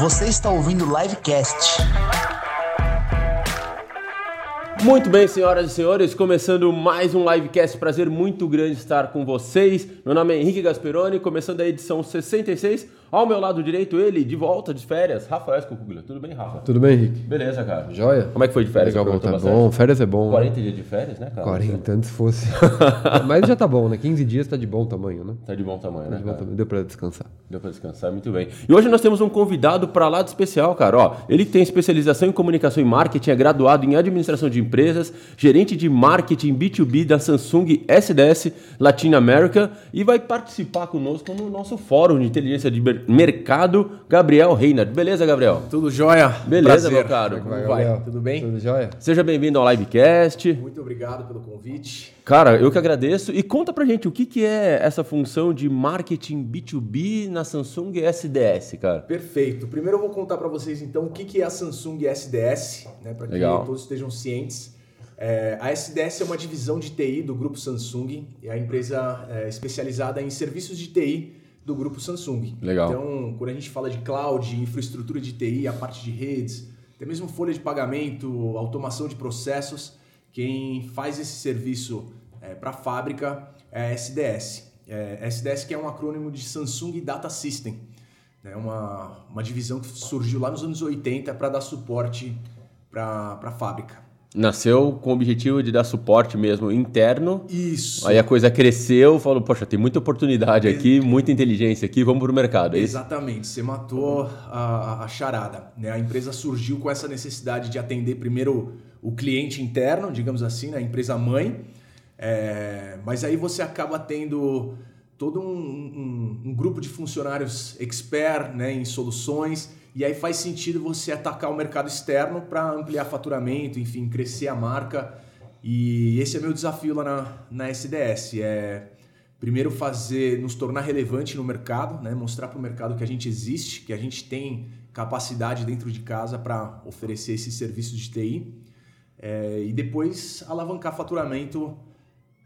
Você está ouvindo o Livecast. Muito bem, senhoras e senhores, começando mais um livecast. Prazer muito grande estar com vocês. Meu nome é Henrique Gasperoni, começando a edição 66. Ao meu lado direito, ele, de volta de férias, Rafael Escocuglia. Tudo bem, Rafa? Tudo bem, Henrique? Beleza, cara. Joia? Como é que foi de férias? Legal, Aproveitou tá bastante? bom. Férias é bom. 40 dias de férias, né, cara? 40, antes fosse. Mas já tá bom, né? 15 dias tá de bom tamanho, né? Tá de bom tamanho, Tá né? de bom tamanho. Deu pra descansar. Deu pra descansar, muito bem. E hoje nós temos um convidado para lá de especial, cara. Ó, ele tem especialização em comunicação e marketing, é graduado em administração de empresas, gerente de marketing B2B da Samsung SDS Latin America e vai participar conosco no nosso fórum de inteligência de mercado, Gabriel Reinhardt. Beleza, Gabriel? Tudo jóia? Beleza, Prazer. meu caro. Como Vai, vai? Gabriel? Tudo bem? Tudo jóia? Seja bem-vindo ao Livecast. Muito obrigado pelo convite. Cara, eu que agradeço. E conta pra gente o que, que é essa função de marketing B2B na Samsung SDS, cara. Perfeito. Primeiro eu vou contar para vocês então o que que é a Samsung SDS, né, para que Legal. todos estejam cientes. É, a SDS é uma divisão de TI do grupo Samsung, é a empresa é, especializada em serviços de TI do grupo Samsung. Legal. Então, quando a gente fala de cloud, infraestrutura de TI, a parte de redes, até mesmo folha de pagamento, automação de processos, quem faz esse serviço para a fábrica é a SDS. É, SDS que é um acrônimo de Samsung Data System. É uma, uma divisão que surgiu lá nos anos 80 para dar suporte para a fábrica. Nasceu com o objetivo de dar suporte mesmo interno. Isso. Aí a coisa cresceu, falou, poxa, tem muita oportunidade aqui, muita inteligência aqui, vamos pro mercado. É? Exatamente, você matou a, a charada. Né? A empresa surgiu com essa necessidade de atender primeiro o cliente interno, digamos assim, né? a empresa mãe, É, mas aí você acaba tendo todo um, um- um grupo de funcionários expert né, em soluções, e aí faz sentido você atacar o mercado externo para ampliar faturamento, enfim, crescer a marca. E esse é meu desafio lá na, na SDS. É primeiro fazer nos tornar relevante no mercado, né? mostrar para o mercado que a gente existe, que a gente tem capacidade dentro de casa para oferecer esses serviços de TI é, e depois alavancar faturamento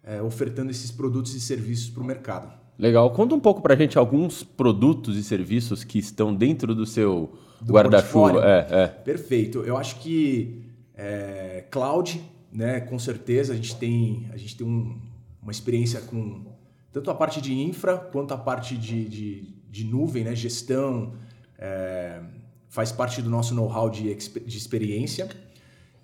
é, ofertando esses produtos e serviços para o mercado. Legal. Conta um pouco pra gente alguns produtos e serviços que estão dentro do seu guarda-chuva. É, é. Perfeito. Eu acho que é, cloud, né, com certeza a gente tem a gente tem um- uma experiência com tanto a parte de infra quanto a parte de, de, de nuvem, né, gestão, é, faz parte do nosso know-how de, de experiência.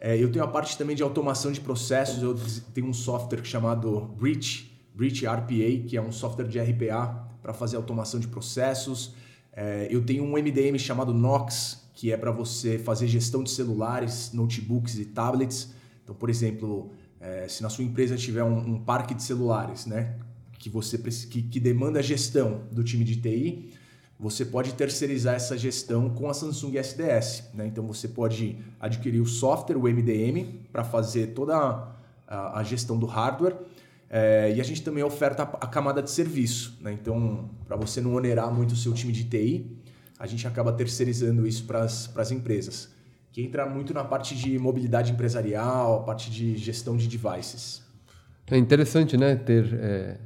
É, eu tenho a parte também de automação de processos. Eu tenho um software chamado Breach, Breach RPA, que é um software de RPA para fazer automação de processos. É, eu tenho um MDM chamado Nox, que é para você fazer gestão de celulares, notebooks e tablets. Então, por exemplo, é, se na sua empresa tiver um, um parque de celulares, né, que você que, que demanda a gestão do time de TI, você pode terceirizar essa gestão com a Samsung SDS. Né? Então você pode adquirir o software, o MDM, para fazer toda a, a gestão do hardware. É, e a gente também oferta a, camada de serviço. Né? Então, para você não onerar muito o seu time de TI, a gente acaba terceirizando isso para as empresas. Que entra muito na parte de mobilidade empresarial, a parte de gestão de devices. É interessante, né? Ter. é,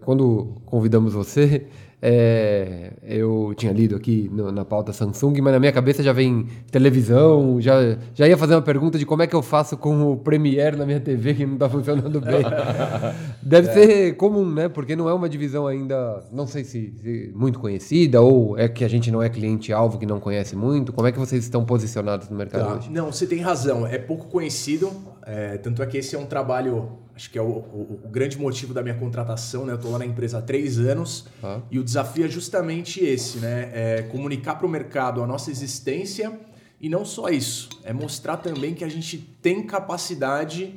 quando convidamos você, é, eu tinha lido aqui no- na pauta Samsung, mas na minha cabeça já vem televisão, já, já ia fazer uma pergunta de como é que eu faço com o Premiere na minha TV que não está funcionando bem. Deve ser comum, né? Porque não é uma divisão ainda, não sei se, se muito conhecida, ou é que a gente não é cliente-alvo que não conhece muito. Como é que vocês estão posicionados no mercado Tá. hoje? Não, você tem razão. É pouco conhecido. é, tanto é que esse é um trabalho, acho que é o, o- o grande motivo da minha contratação. Né? Eu estou lá na empresa há três anos Tá. e o desafio é justamente esse, né? É comunicar para o mercado a nossa existência e não só isso, é mostrar também que a gente tem capacidade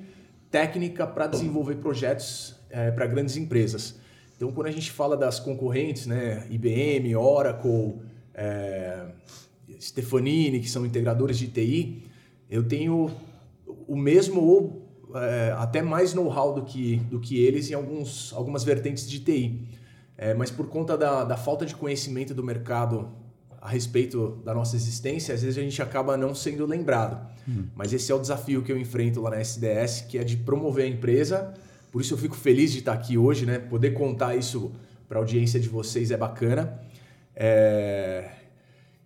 técnica para desenvolver projetos para grandes empresas. Então, quando a gente fala das concorrentes, né, IBM, Oracle, é, Stefanini, que são integradores de TI, eu tenho o mesmo ou é, até mais know-how do que, do que eles em alguns, algumas vertentes de TI. É, mas por conta da, da falta de conhecimento do mercado a respeito da nossa existência, às vezes a gente acaba não sendo lembrado. Mas esse é o desafio que eu enfrento lá na SDS, que é de promover a empresa. Por isso eu fico feliz de estar aqui hoje, né? Poder contar isso para a audiência de vocês é bacana. É,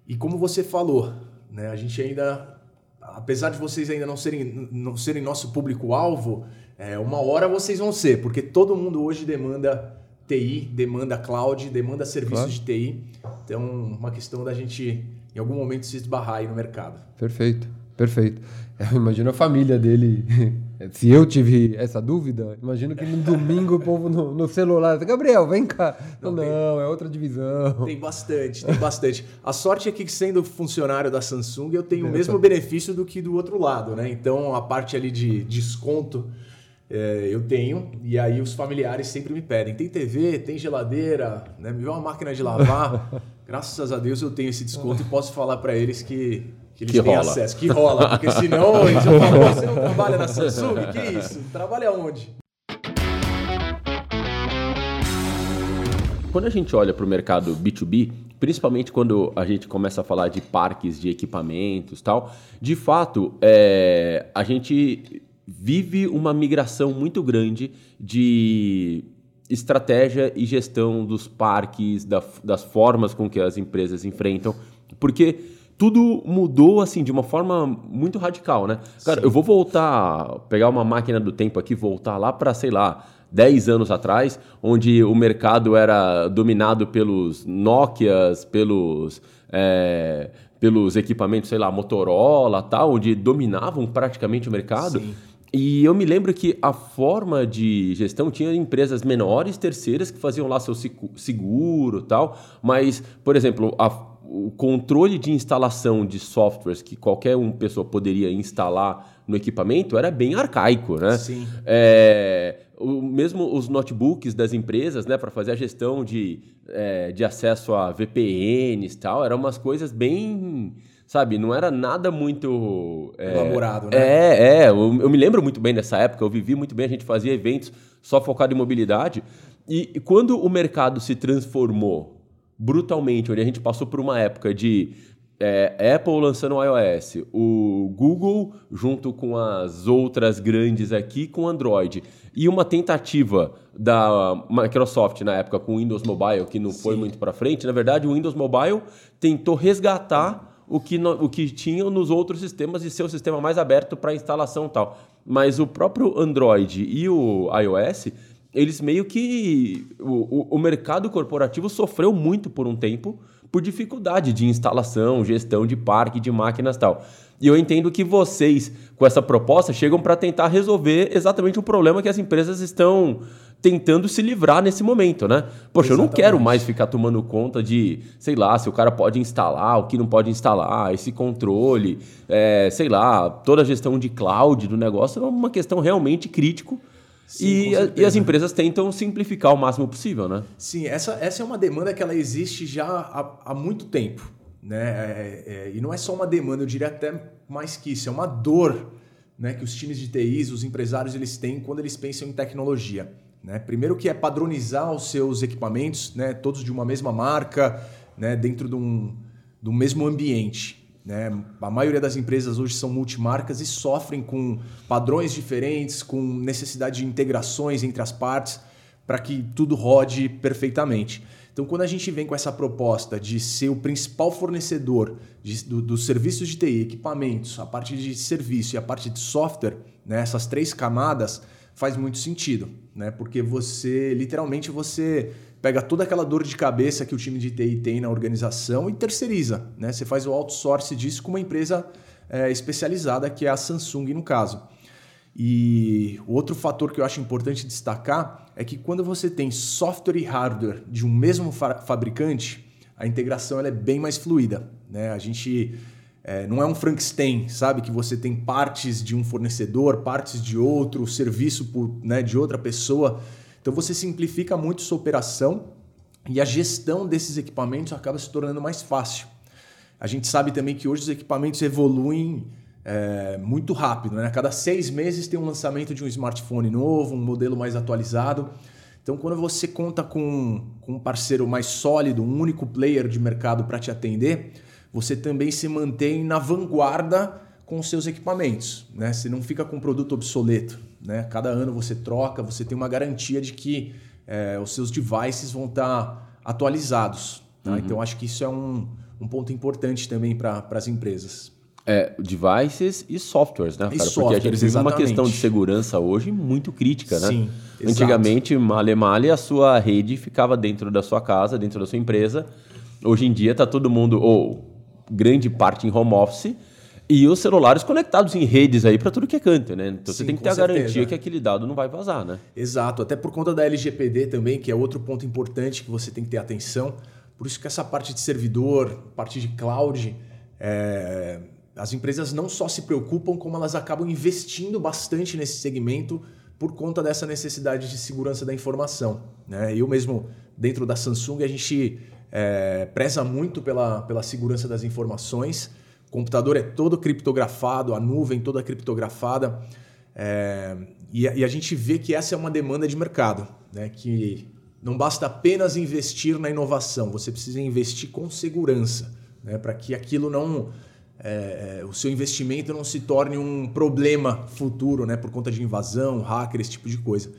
E como você falou, né, a gente ainda, apesar de vocês ainda não serem, não serem nosso público-alvo, é, uma hora vocês vão ser, porque todo mundo hoje demanda TI, demanda cloud, demanda serviços claro. de TI. Então, uma questão da gente, em algum momento, se esbarrar aí no mercado. Perfeito, perfeito. Eu imagino a família dele. Se eu tive essa dúvida, imagino que no domingo o povo no, no celular. Gabriel, vem cá. Não, não tem, é outra divisão. Tem bastante, tem bastante. A sorte é que, sendo funcionário da Samsung, eu tenho o mesmo benefício do que do outro lado, né? Então, a parte ali de desconto é, eu tenho, e aí os familiares sempre me pedem. Tem TV, tem geladeira, né? me vê uma máquina de lavar. Graças a Deus eu tenho esse desconto e posso falar para eles que, que eles que têm rola. acesso. Que rola, porque senão eles vão falar, você não trabalha na Samsung? Que isso? Trabalha onde? Quando a gente olha para o mercado B2B, principalmente quando a gente começa a falar de parques de equipamentos tal, de fato, é, a gente vive uma migração muito grande de estratégia e gestão dos parques, da, das formas com que as empresas enfrentam, porque tudo mudou assim de uma forma muito radical, né? Cara, Sim. eu vou voltar, pegar uma máquina do tempo aqui, voltar lá para, sei lá, 10 anos atrás, onde o mercado era dominado pelos Nokias, pelos é, pelos equipamentos, sei lá, Motorola, tal, onde dominavam praticamente o mercado. Sim. E eu me lembro que a forma de gestão tinha empresas menores, terceiras, que faziam lá seu seguro tal, mas, por exemplo, a, o controle de instalação de softwares que qualquer uma pessoa poderia instalar no equipamento era bem arcaico, né? Sim. É, o, mesmo os notebooks das empresas, né, para fazer a gestão de, é, de acesso a VPNs e tal, eram umas coisas bem sabe? Não era nada muito. É, Elaborado, né? É, é. Eu, eu, me lembro muito bem dessa época, eu vivi muito bem, a gente fazia eventos só focado em mobilidade. E, e quando o mercado se transformou brutalmente, onde a gente passou por uma época de é, Apple lançando o iOS, o Google junto com as outras grandes aqui com Android e uma tentativa da Microsoft na época com o Windows Mobile que não Sim. foi muito para frente. Na verdade, o Windows Mobile tentou resgatar o que, no, o que tinham nos outros sistemas e ser o sistema mais aberto para instalação e tal. Mas o próprio Android e o iOS, eles meio que. O, o mercado corporativo sofreu muito por um tempo por dificuldade de instalação, gestão de parque, de máquinas e tal. E eu entendo que vocês, com essa proposta, chegam para tentar resolver exatamente o problema que as empresas estão tentando se livrar nesse momento, né? Poxa, Exatamente. eu não quero mais ficar tomando conta de, sei lá, se o cara pode instalar, o que não pode instalar, esse controle, é, sei lá, toda a gestão de cloud do negócio é uma questão realmente crítico. Sim, e, a, e, as empresas tentam simplificar o máximo possível, né? Sim, essa, essa é uma demanda que ela existe já há, há muito tempo. Né? É, é, e não é só uma demanda, eu diria até mais que isso, é uma dor né, que os times de TIs, os empresários, eles têm quando eles pensam em tecnologia. Né? Primeiro que é padronizar os seus equipamentos, né? todos de uma mesma marca, né? dentro de um, um mesmo ambiente. Né? A maioria das empresas hoje são multimarcas e sofrem com padrões diferentes, com necessidade de integrações entre as partes para que tudo rode perfeitamente. Então, quando a gente vem com essa proposta de ser o principal fornecedor de, do, dos serviços de TI, equipamentos, a parte de serviço e a parte de software, né, essas três camadas, faz muito sentido, né? Porque você, literalmente, você pega toda aquela dor de cabeça que o time de TI tem na organização e terceiriza, né? Você faz o outsource disso com uma empresa é, especializada, que é a Samsung no caso. E o outro fator que eu acho importante destacar é que quando você tem software e hardware de um mesmo fa fabricante, a integração ela é bem mais fluida. Né? A gente é, não é um Frankenstein, sabe? Que você tem partes de um fornecedor, partes de outro, serviço por, né, de outra pessoa. Então você simplifica muito sua operação e a gestão desses equipamentos acaba se tornando mais fácil. A gente sabe também que hoje os equipamentos evoluem é, muito rápido. Né? A cada seis meses tem um lançamento de um smartphone novo, um modelo mais atualizado. Então, quando você conta com, com um parceiro mais sólido, um único player de mercado para te atender, você também se mantém na vanguarda com os seus equipamentos. Né? Você não fica com um produto obsoleto. Né? Cada ano você troca, você tem uma garantia de que é, os seus devices vão estar atualizados. Tá? Então acho que isso é um, um ponto importante também para as empresas. É, devices e softwares, né, E cara? Porque a softwares, gente vive uma exatamente. questão de segurança hoje muito crítica, né? Sim, exato. Antigamente, male male, a sua rede ficava dentro da sua casa, dentro da sua empresa. Hoje em dia tá todo mundo, ou grande parte em home office, e os celulares conectados em redes aí para tudo que é canto, né? Então você Sim, tem que ter a certeza. garantia que aquele dado não vai vazar, né? Exato, até por conta da LGPD também, que é outro ponto importante que você tem que ter atenção. Por isso que essa parte de servidor, parte de cloud, é, as empresas não só se preocupam, como elas acabam investindo bastante nesse segmento por conta dessa necessidade de segurança da informação. Né? Eu mesmo, dentro da Samsung, a gente é, preza muito pela, pela segurança das informações. O computador é todo criptografado, a nuvem toda criptografada. É, e, a, e a gente vê que essa é uma demanda de mercado, né? que não basta apenas investir na inovação, você precisa investir com segurança, né? para que aquilo não. é, é, o seu investimento não se torne um problema futuro né? por conta de invasão, hacker, esse tipo de coisa.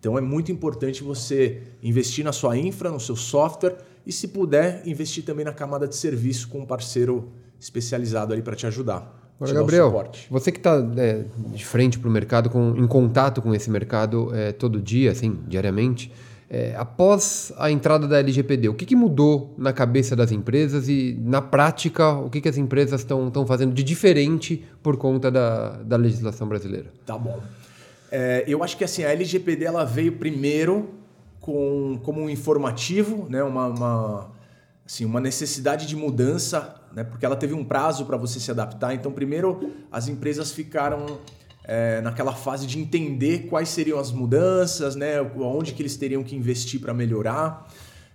Então é muito importante você investir na sua infra, no seu software e, se puder, investir também na camada de serviço com um parceiro especializado ali para te ajudar. Agora, Gabriel, você que está de frente para o mercado, com, em contato com esse mercado é, todo dia, assim, diariamente, é, após a entrada da LGPD, o que, que mudou na cabeça das empresas e, na prática, o que, que as empresas estão fazendo de diferente por conta da, da legislação brasileira? Tá bom. É, eu acho que assim, a LGPD ela veio primeiro com, como um informativo, né? uma, uma, assim, uma necessidade de mudança, né? porque ela teve um prazo para você se adaptar. Então, primeiro, as empresas ficaram é, naquela fase de entender quais seriam as mudanças, né? onde que eles teriam que investir para melhorar.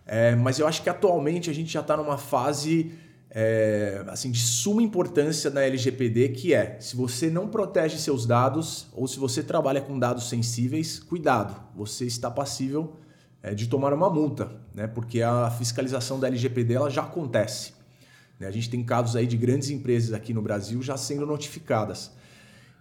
É, mas eu acho que atualmente a gente já está numa fase é, assim de suma importância na LGPD, que é se você não protege seus dados ou se você trabalha com dados sensíveis, cuidado, você está passível de tomar uma multa, né? Porque a fiscalização da LGPD ela já acontece. né? A gente tem casos aí de grandes empresas aqui no Brasil já sendo notificadas.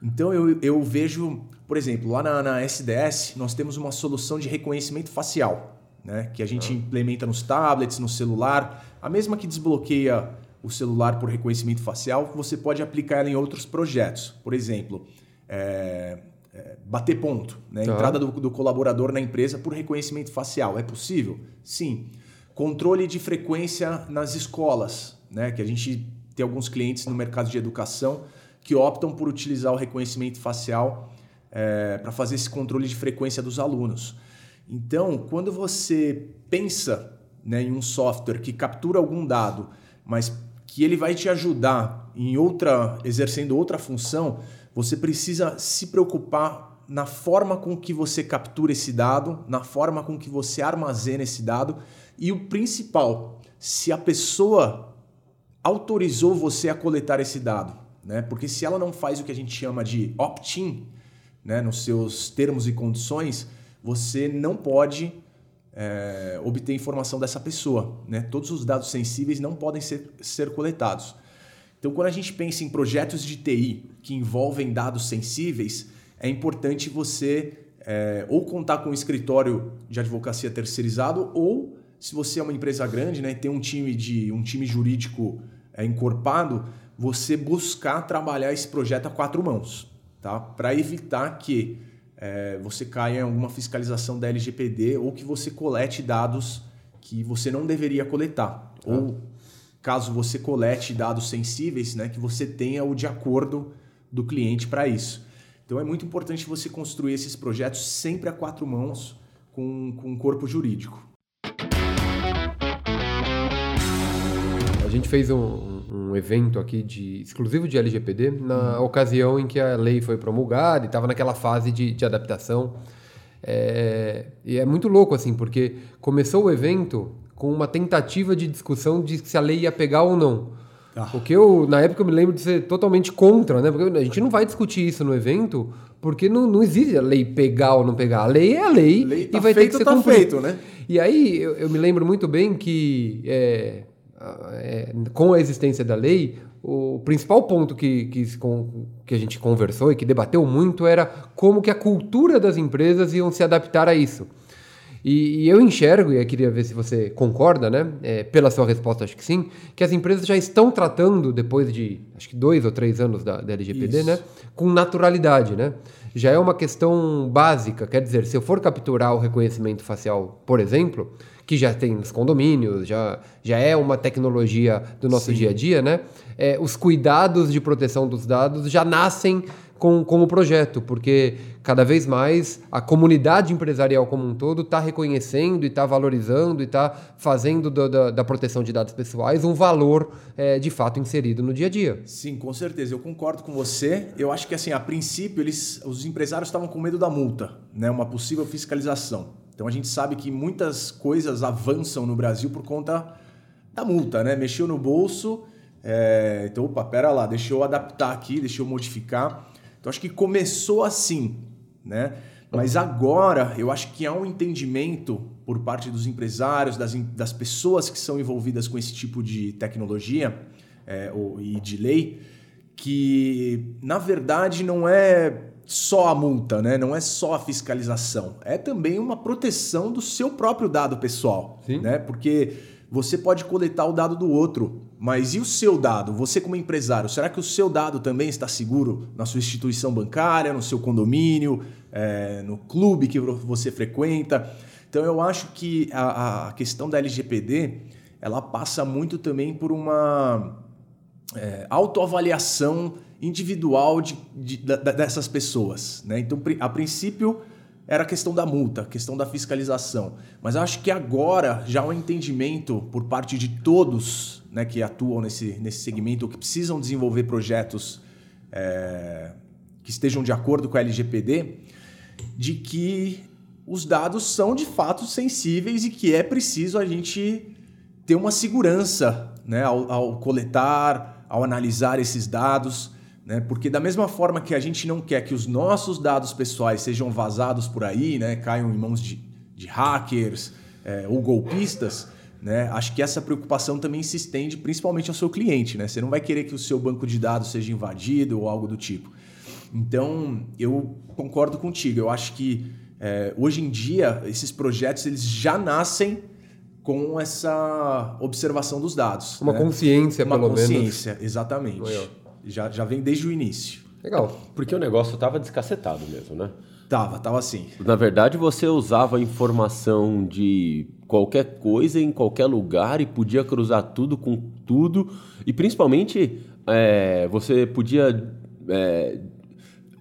Então eu, eu vejo, por exemplo, lá na, na SDS nós temos uma solução de reconhecimento facial, né? que a gente implementa nos tablets, no celular, a mesma que desbloqueia o celular por reconhecimento facial, você pode aplicar ela em outros projetos. Por exemplo, é, é, bater ponto, né? Tá. entrada do, do colaborador na empresa por reconhecimento facial. É possível? Sim. Controle de frequência nas escolas, né? que a gente tem alguns clientes no mercado de educação que optam por utilizar o reconhecimento facial para fazer esse controle de frequência dos alunos. Então, quando você pensa né, em um software que captura algum dado, mas que ele vai te ajudar em outra, exercendo outra função, você precisa se preocupar na forma com que você captura esse dado, na forma com que você armazena esse dado e o principal, se a pessoa autorizou você a coletar esse dado, né? Porque se ela não faz o que a gente chama de opt-in, né, nos seus termos e condições, você não pode é, obter informação dessa pessoa. Né? Todos os dados sensíveis não podem ser, ser coletados. Então, quando a gente pensa em projetos de TI que envolvem dados sensíveis, é importante você é, ou contar com um escritório de advocacia terceirizado ou, se você é uma empresa grande né, e tem um time, de, um time jurídico é, encorpado, você buscar trabalhar esse projeto a quatro mãos, tá? para evitar que é, você caia em alguma fiscalização da LGPD ou que você colete dados que você não deveria coletar. Ou caso você colete dados sensíveis, né, que você tenha o de acordo do cliente para isso. Então é muito importante você construir esses projetos sempre a quatro mãos com, com um corpo jurídico. A gente fez um, um evento aqui de exclusivo de LGPD na ocasião em que a lei foi promulgada e estava naquela fase de, de adaptação. É, e é muito louco assim, porque começou o evento com uma tentativa de discussão de se a lei ia pegar ou não. Ah. Porque eu, na época, eu me lembro de ser totalmente contra, né? Porque a gente não vai discutir isso no evento, porque não, não existe a lei pegar ou não pegar. A lei é a lei, Lei e tá vai ter feito, que ser tá cumprida. feito, né? E aí eu, eu me lembro muito bem que é, é, com a existência da lei, o principal ponto que, que, que a gente conversou e que debateu muito era como que a cultura das empresas iam se adaptar a isso. E, e eu enxergo, e eu queria ver se você concorda, né? É, pela sua resposta, acho que sim, que as empresas já estão tratando, depois de acho que dois ou três anos da, da LGPD, Isso. né? Com naturalidade, né? Já é uma questão básica, quer dizer, se eu for capturar o reconhecimento facial, por exemplo, que já tem nos condomínios, já, já é uma tecnologia do nosso Sim. dia a dia, né? É, os cuidados de proteção dos dados já nascem com, com o projeto, porque cada vez mais a comunidade empresarial como um todo está reconhecendo e está valorizando e está fazendo do- da, da proteção de dados pessoais um valor é, de fato inserido no dia a dia. Sim, com certeza. Eu concordo com você. Eu acho que assim, a princípio, eles, os empresários estavam com medo da multa, né? Uma possível fiscalização. Então a gente sabe que muitas coisas avançam no Brasil por conta da multa, né? Mexeu no bolso, é, então, opa, pera lá, deixa eu adaptar aqui, deixa eu modificar. Então acho que começou assim, né? Mas agora eu acho que há um entendimento por parte dos empresários, das, das pessoas que são envolvidas com esse tipo de tecnologia é, ou- e de lei, que na verdade não é só a multa, né? não é só a fiscalização, é também uma proteção do seu próprio dado pessoal. Sim. Né? Porque você pode coletar o dado do outro, mas e o seu dado? Você, como empresário, será que o seu dado também está seguro na sua instituição bancária, no seu condomínio, é, no clube que você frequenta? Então, eu acho que a, a questão da LGPD ela passa muito também por uma é, autoavaliação individual de, de- da- dessas pessoas. Né? Então, a princípio, era a questão da multa, a questão da fiscalização. Mas acho que agora já há um entendimento por parte de todos né, que atuam nesse, nesse segmento ou que precisam desenvolver projetos é, que estejam de acordo com a LGPD, de que os dados são de fato sensíveis e que é preciso a gente ter uma segurança né, ao, ao coletar, ao analisar esses dados, né, porque da mesma forma que a gente não quer que os nossos dados pessoais sejam vazados por aí, né, caiam em mãos de, de hackers é, ou golpistas, né, acho que essa preocupação também se estende principalmente ao seu cliente. Né? Você não vai querer que o seu banco de dados seja invadido ou algo do tipo. Então, eu concordo contigo. Eu acho que é, hoje em dia esses projetos eles já nascem com essa observação dos dados. Uma né? consciência, Uma pelo menos. consciência, exatamente. Legal. Já, já vem desde o início. Legal. Porque o negócio tava descacetado mesmo, né? Tava, tava assim. Na verdade, você usava informação de qualquer coisa em qualquer lugar e podia cruzar tudo com tudo. E principalmente, é, você podia. é,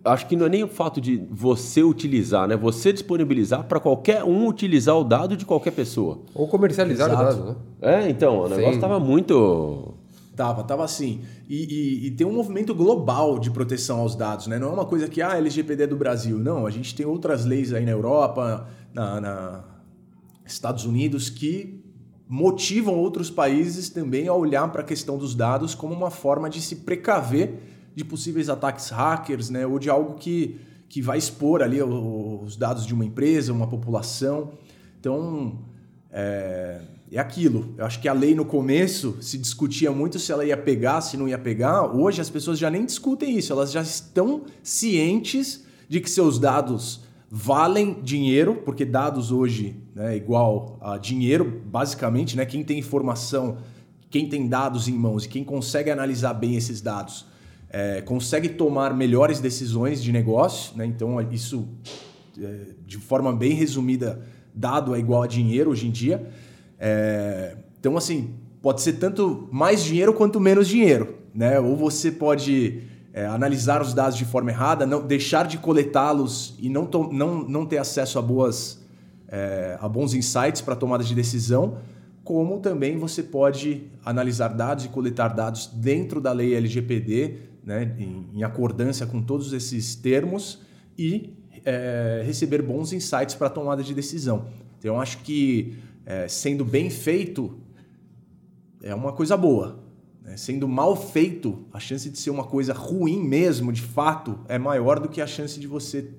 acho que não é nem o fato de você utilizar, né? Você disponibilizar para qualquer um utilizar o dado de qualquer pessoa. Ou comercializar Exato. o dado, né? É, então, o negócio Sim. estava muito. Tava, tava assim. E, e- e tem um movimento global de proteção aos dados, né? Não é uma coisa que, ah, LGPD é do Brasil. Não, a gente tem outras leis aí na Europa, na, na Estados Unidos, que motivam outros países também a olhar para a questão dos dados como uma forma de se precaver de possíveis ataques hackers, né? Ou de algo que, que vai expor ali os dados de uma empresa, uma população. Então, é, é aquilo. Eu acho que a lei no começo se discutia muito se ela ia pegar, se não ia pegar. Hoje as pessoas já nem discutem isso, elas já estão cientes de que seus dados valem dinheiro, porque dados hoje é igual a dinheiro, basicamente, né? Quem tem informação, quem tem dados em mãos e quem consegue analisar bem esses dados é, consegue tomar melhores decisões de negócio, né? Então isso é, de forma bem resumida, dado é igual a dinheiro hoje em dia. É, então, assim, pode ser tanto mais dinheiro quanto menos dinheiro. Né? Ou você pode é, analisar os dados de forma errada, não, deixar de coletá-los e não, to- não, não ter acesso a, boas, é, a bons insights para tomada de decisão, como também você pode analisar dados e coletar dados dentro da lei LGPD, né, em, em acordância com todos esses termos e é, receber bons insights para tomada de decisão. Então, acho que é, sendo bem feito é uma coisa boa. né? Sendo mal feito, a chance de ser uma coisa ruim mesmo, de fato, é maior do que a chance de você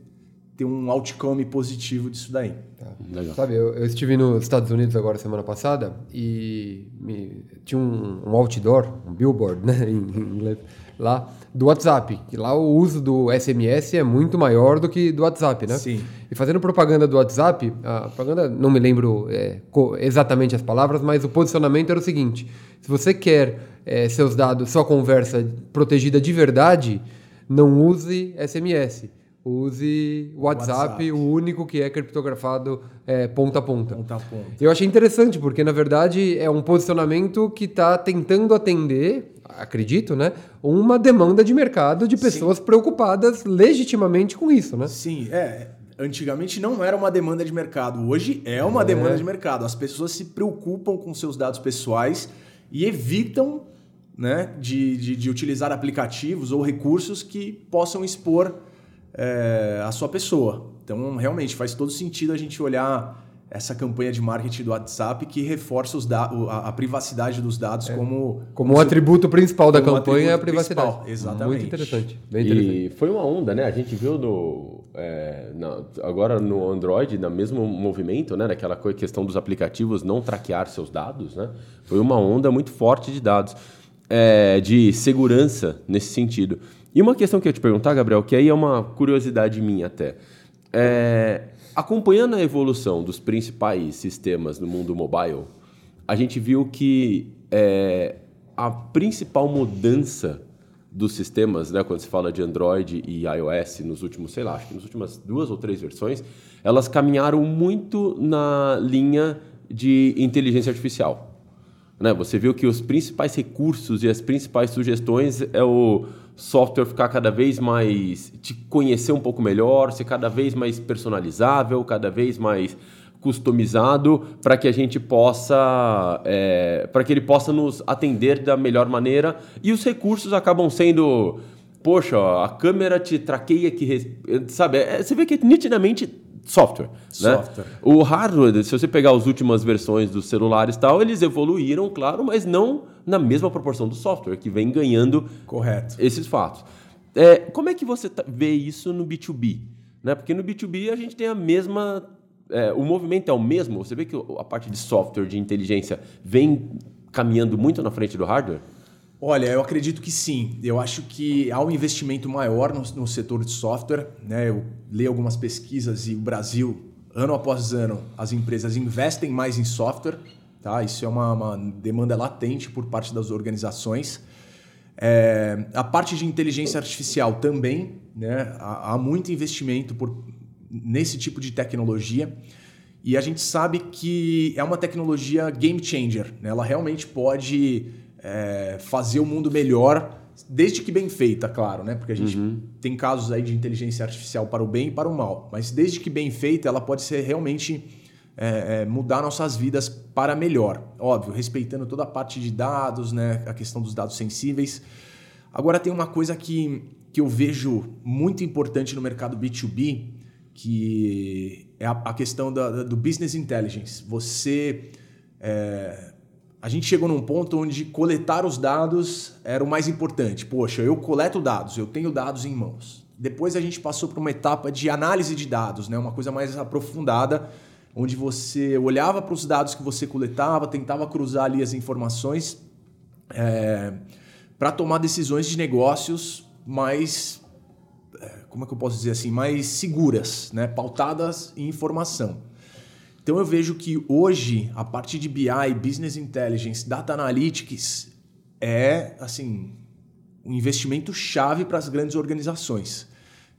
ter um outcome positivo disso daí. Tá. Legal. Sabe, eu, eu, estive nos Estados Unidos agora semana passada e me, tinha um, um, outdoor, um billboard, né, em, em inglês, lá do WhatsApp, que lá o uso do SMS é muito maior do que do WhatsApp, né? Sim. E fazendo propaganda do WhatsApp, a propaganda, não me lembro é, exatamente as palavras, mas o posicionamento era o seguinte: se você quer é, seus dados, sua conversa protegida de verdade, não use SMS use WhatsApp, WhatsApp, o único que é criptografado é, ponta a ponta. Ponta a ponta. Eu achei interessante, porque na verdade é um posicionamento que está tentando atender, acredito, né, uma demanda de mercado de pessoas Sim. preocupadas legitimamente com isso, né? Sim, é. Antigamente não era uma demanda de mercado, hoje é uma é. demanda de mercado. As pessoas se preocupam com seus dados pessoais e evitam né, de, de, de utilizar aplicativos ou recursos que possam expor é, a sua pessoa. Então, realmente, faz todo sentido a gente olhar essa campanha de marketing do WhatsApp que reforça os a, a privacidade dos dados é. como... Como o um atributo principal da campanha é a privacidade. Principal. Exatamente. Muito interessante. Bem interessante. E foi uma onda, né? A gente viu no, é, na, agora no Android, no mesmo movimento, né? Naquela questão dos aplicativos não traquear seus dados, né? Foi uma onda muito forte de dados, é, de segurança nesse sentido. E uma questão que eu te perguntar, Gabriel, que aí é uma curiosidade minha até. É, acompanhando a evolução dos principais sistemas no mundo mobile, a gente viu que é, a principal mudança dos sistemas, né, quando se fala de Android e iOS nos últimos, sei lá, acho que nas últimas duas ou três versões, elas caminharam muito na linha de inteligência artificial. Né? Você viu que os principais recursos e as principais sugestões é o software ficar cada vez mais te conhecer um pouco melhor, ser cada vez mais personalizável, cada vez mais customizado para que a gente possa é, para que ele possa nos atender da melhor maneira e os recursos acabam sendo poxa a câmera te traqueia que sabe é, você vê que nitidamente software. Software. Né? O hardware, se você pegar as últimas versões dos celulares e tal, eles evoluíram, claro, mas não na mesma proporção do software, que vem ganhando Correto. esses fatos. É, como é que você tá, vê isso no B2B? Né? Porque no B2B a gente tem a mesma. É, o movimento é o mesmo? Você vê que a parte de software, de inteligência, vem caminhando muito na frente do hardware? Olha, eu acredito que sim. Eu acho que há um investimento maior no, no setor de software. Né? Eu leio algumas pesquisas e o Brasil, ano após ano, as empresas investem mais em software. Tá? Isso é uma, uma demanda latente por parte das organizações. É, a parte de inteligência artificial também, né? há, há muito investimento por, nesse tipo de tecnologia. E a gente sabe que é uma tecnologia game changer. Né? Ela realmente pode é, fazer o mundo melhor, desde que bem feita, claro, né? Porque a gente uhum. tem casos aí de inteligência artificial para o bem e para o mal, mas desde que bem feita, ela pode ser realmente é, é, mudar nossas vidas para melhor. Óbvio, respeitando toda a parte de dados, né? A questão dos dados sensíveis. Agora tem uma coisa que, que eu vejo muito importante no mercado B2B, que é a, a questão da, do business intelligence. Você é, a gente chegou num ponto onde coletar os dados era o mais importante. Poxa, eu coleto dados, eu tenho dados em mãos. Depois a gente passou para uma etapa de análise de dados, né? uma coisa mais aprofundada, onde você olhava para os dados que você coletava, tentava cruzar ali as informações é, para tomar decisões de negócios mais, é, como é que eu posso dizer assim, mais seguras, né? pautadas em informação. Então eu vejo que hoje a parte de BI, Business Intelligence, Data Analytics é assim um investimento chave para as grandes organizações.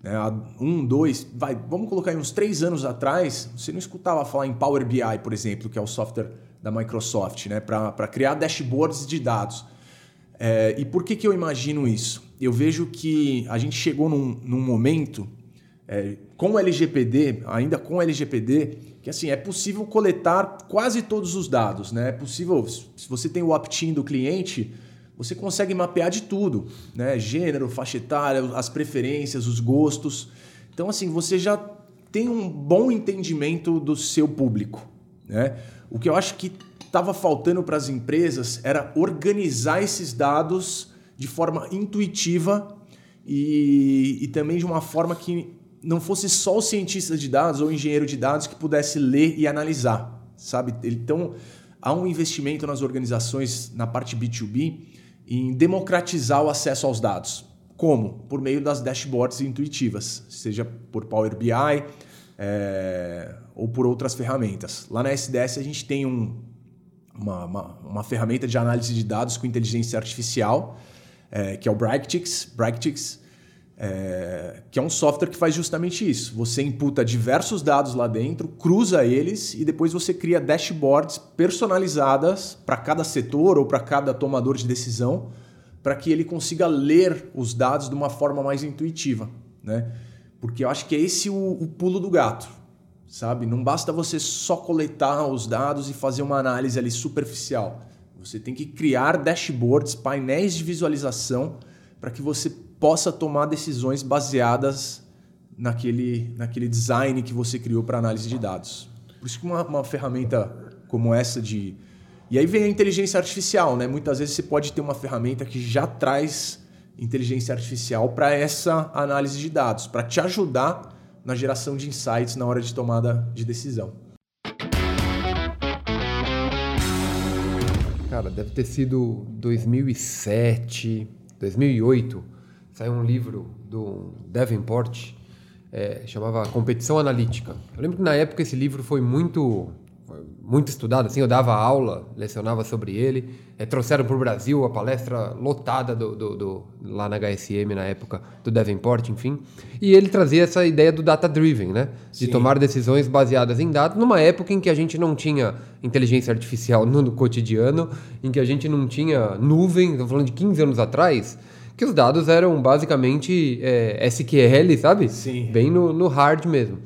Né? Um, dois, vai, vamos colocar aí uns três anos atrás, você não escutava falar em Power BI, por exemplo, que é o software da Microsoft, né? para criar dashboards de dados. É, e por que, que eu imagino isso? Eu vejo que a gente chegou num, num momento, é, com o LGPD, ainda com o LGPD, que assim, é possível coletar quase todos os dados, né? É possível, se você tem o opt-in do cliente, você consegue mapear de tudo, né? Gênero, faixa etária, as preferências, os gostos. Então, assim, você já tem um bom entendimento do seu público, né? O que eu acho que estava faltando para as empresas era organizar esses dados de forma intuitiva e, e também de uma forma que não fosse só o cientista de dados ou o engenheiro de dados que pudesse ler e analisar, sabe? Então, há um investimento nas organizações na parte B2B em democratizar o acesso aos dados. Como? Por meio das dashboards intuitivas, seja por Power BI é, ou por outras ferramentas. Lá na SDS a gente tem um, uma, uma, uma, ferramenta de análise de dados com inteligência artificial, é, que é o Brightix. Brightix é, que é um software que faz justamente isso. Você imputa diversos dados lá dentro, cruza eles e depois você cria dashboards personalizadas para cada setor ou para cada tomador de decisão, para que ele consiga ler os dados de uma forma mais intuitiva, né? Porque eu acho que é esse o, o pulo do gato, sabe? Não basta você só coletar os dados e fazer uma análise ali superficial. Você tem que criar dashboards, painéis de visualização para que você possa tomar decisões baseadas naquele, naquele design que você criou para análise de dados. Por isso que uma, uma ferramenta como essa de. E aí vem a inteligência artificial, né? Muitas vezes você pode ter uma ferramenta que já traz inteligência artificial para essa análise de dados, para te ajudar na geração de insights na hora de tomada de decisão. Cara, deve ter sido 2007, 2008 saiu um livro do Davenport, é, chamava Competição Analítica. Eu lembro que na época esse livro foi muito muito estudado, assim, eu dava aula, lecionava sobre ele, é, trouxeram para o Brasil a palestra lotada do, do, do, lá na HSM na época, do Davenport, enfim, e ele trazia essa ideia do data-driven, né, de Sim. tomar decisões baseadas em dados, numa época em que a gente não tinha inteligência artificial no, no cotidiano, em que a gente não tinha nuvem, estou falando de 15 anos atrás, que os dados eram basicamente é, SQL, sabe? Sim. Bem no, no hard mesmo.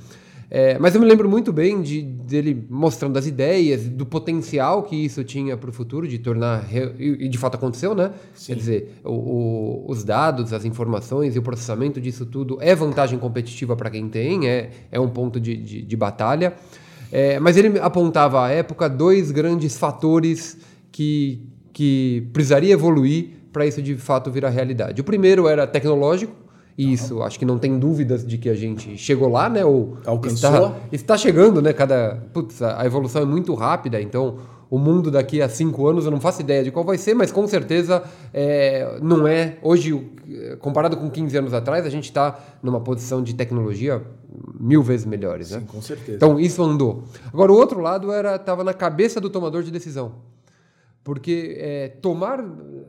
É, mas eu me lembro muito bem de, dele mostrando as ideias, do potencial que isso tinha para o futuro, de tornar. E de fato aconteceu, né? Sim. Quer dizer, o, o, os dados, as informações e o processamento disso tudo é vantagem competitiva para quem tem, é, é um ponto de, de, de batalha. É, mas ele apontava à época dois grandes fatores que, que precisaria evoluir para isso de fato virar realidade. O primeiro era tecnológico, e isso acho que não tem dúvidas de que a gente chegou lá, né? Ou Alcançou. Está, está chegando, né? Cada, putz, a evolução é muito rápida, então o mundo daqui a cinco anos eu não faço ideia de qual vai ser, mas com certeza é, não é. Hoje, comparado com 15 anos atrás, a gente está numa posição de tecnologia mil vezes melhores, né? Sim, com certeza. Então isso andou. Agora o outro lado era estava na cabeça do tomador de decisão. Porque é, tomar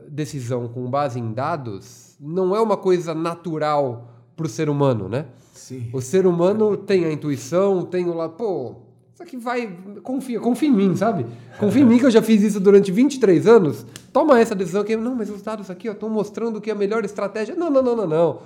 decisão com base em dados não é uma coisa natural para o ser humano, né? Sim. O ser humano tem a intuição, tem o lado, pô, isso aqui vai, confia, confia em mim, sabe? Confia em mim que eu já fiz isso durante 23 anos. Toma essa decisão aqui. Não, mas os dados aqui estão mostrando que é a melhor estratégia. Não, não, não, não, não.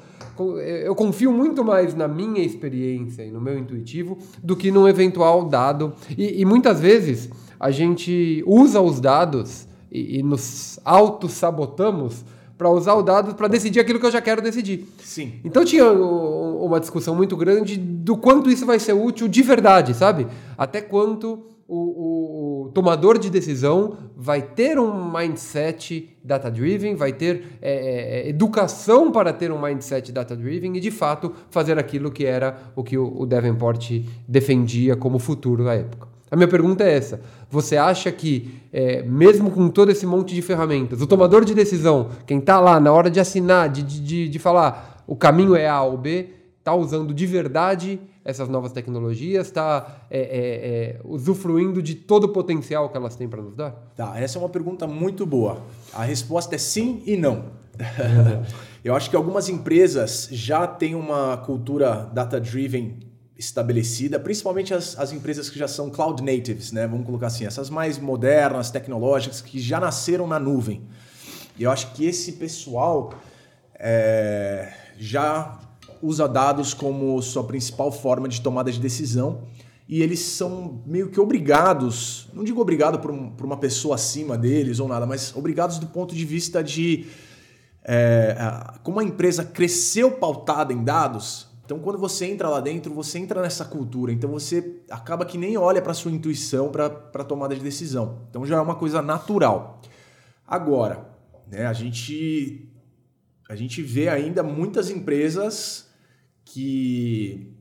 Eu confio muito mais na minha experiência e no meu intuitivo do que num eventual dado. E, e muitas vezes a gente usa os dados e, e nos auto-sabotamos para usar o dado para decidir aquilo que eu já quero decidir. Sim. Então tinha uma discussão muito grande do quanto isso vai ser útil de verdade, sabe? Até quanto o, o, o tomador de decisão vai ter um mindset data-driven, vai ter é, é, é, educação para ter um mindset data-driven e, de fato, fazer aquilo que era o que o, o Davenport defendia como futuro na época. A minha pergunta é essa: você acha que, é, mesmo com todo esse monte de ferramentas, o tomador de decisão, quem está lá na hora de assinar, de, de, de falar o caminho é A ou B, está usando de verdade essas novas tecnologias, está é, é, é, usufruindo de todo o potencial que elas têm para nos dar? Tá, essa é uma pergunta muito boa. A resposta é sim e não. Eu acho que algumas empresas já têm uma cultura data-driven estabelecida, principalmente as, as empresas que já são cloud natives, né? Vamos colocar assim, essas mais modernas, tecnológicas, que já nasceram na nuvem. E eu acho que esse pessoal é, já usa dados como sua principal forma de tomada de decisão e eles são meio que obrigados, não digo obrigado por, um, por uma pessoa acima deles ou nada, mas obrigados do ponto de vista de é, como a empresa cresceu pautada em dados, então, quando você entra lá dentro, você entra nessa cultura. Então, você acaba que nem olha para sua intuição para tomada de decisão. Então, já é uma coisa natural. Agora, né, a gente a gente vê ainda muitas empresas que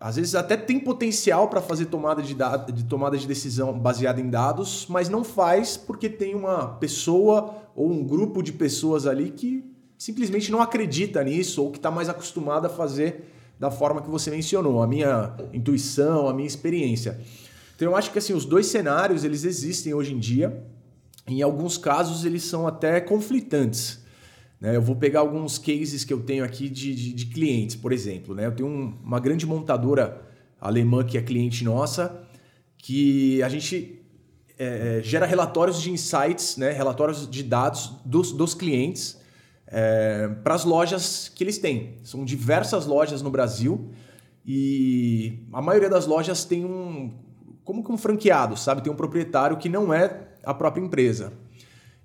às vezes até tem potencial para fazer tomada de, de tomada de decisão baseada em dados, mas não faz porque tem uma pessoa ou um grupo de pessoas ali que simplesmente não acredita nisso ou que está mais acostumado a fazer da forma que você mencionou, a minha intuição, a minha experiência. Então eu acho que assim os dois cenários eles existem hoje em dia. Em alguns casos eles são até conflitantes. Né? Eu vou pegar alguns cases que eu tenho aqui de, de, de clientes, por exemplo. Né? Eu tenho um, uma grande montadora alemã que é cliente nossa, que a gente é, gera relatórios de insights, né? relatórios de dados dos, dos clientes é, para as lojas que eles têm. São diversas lojas no Brasil e a maioria das lojas tem um como que um franqueado, sabe? Tem um proprietário que não é a própria empresa.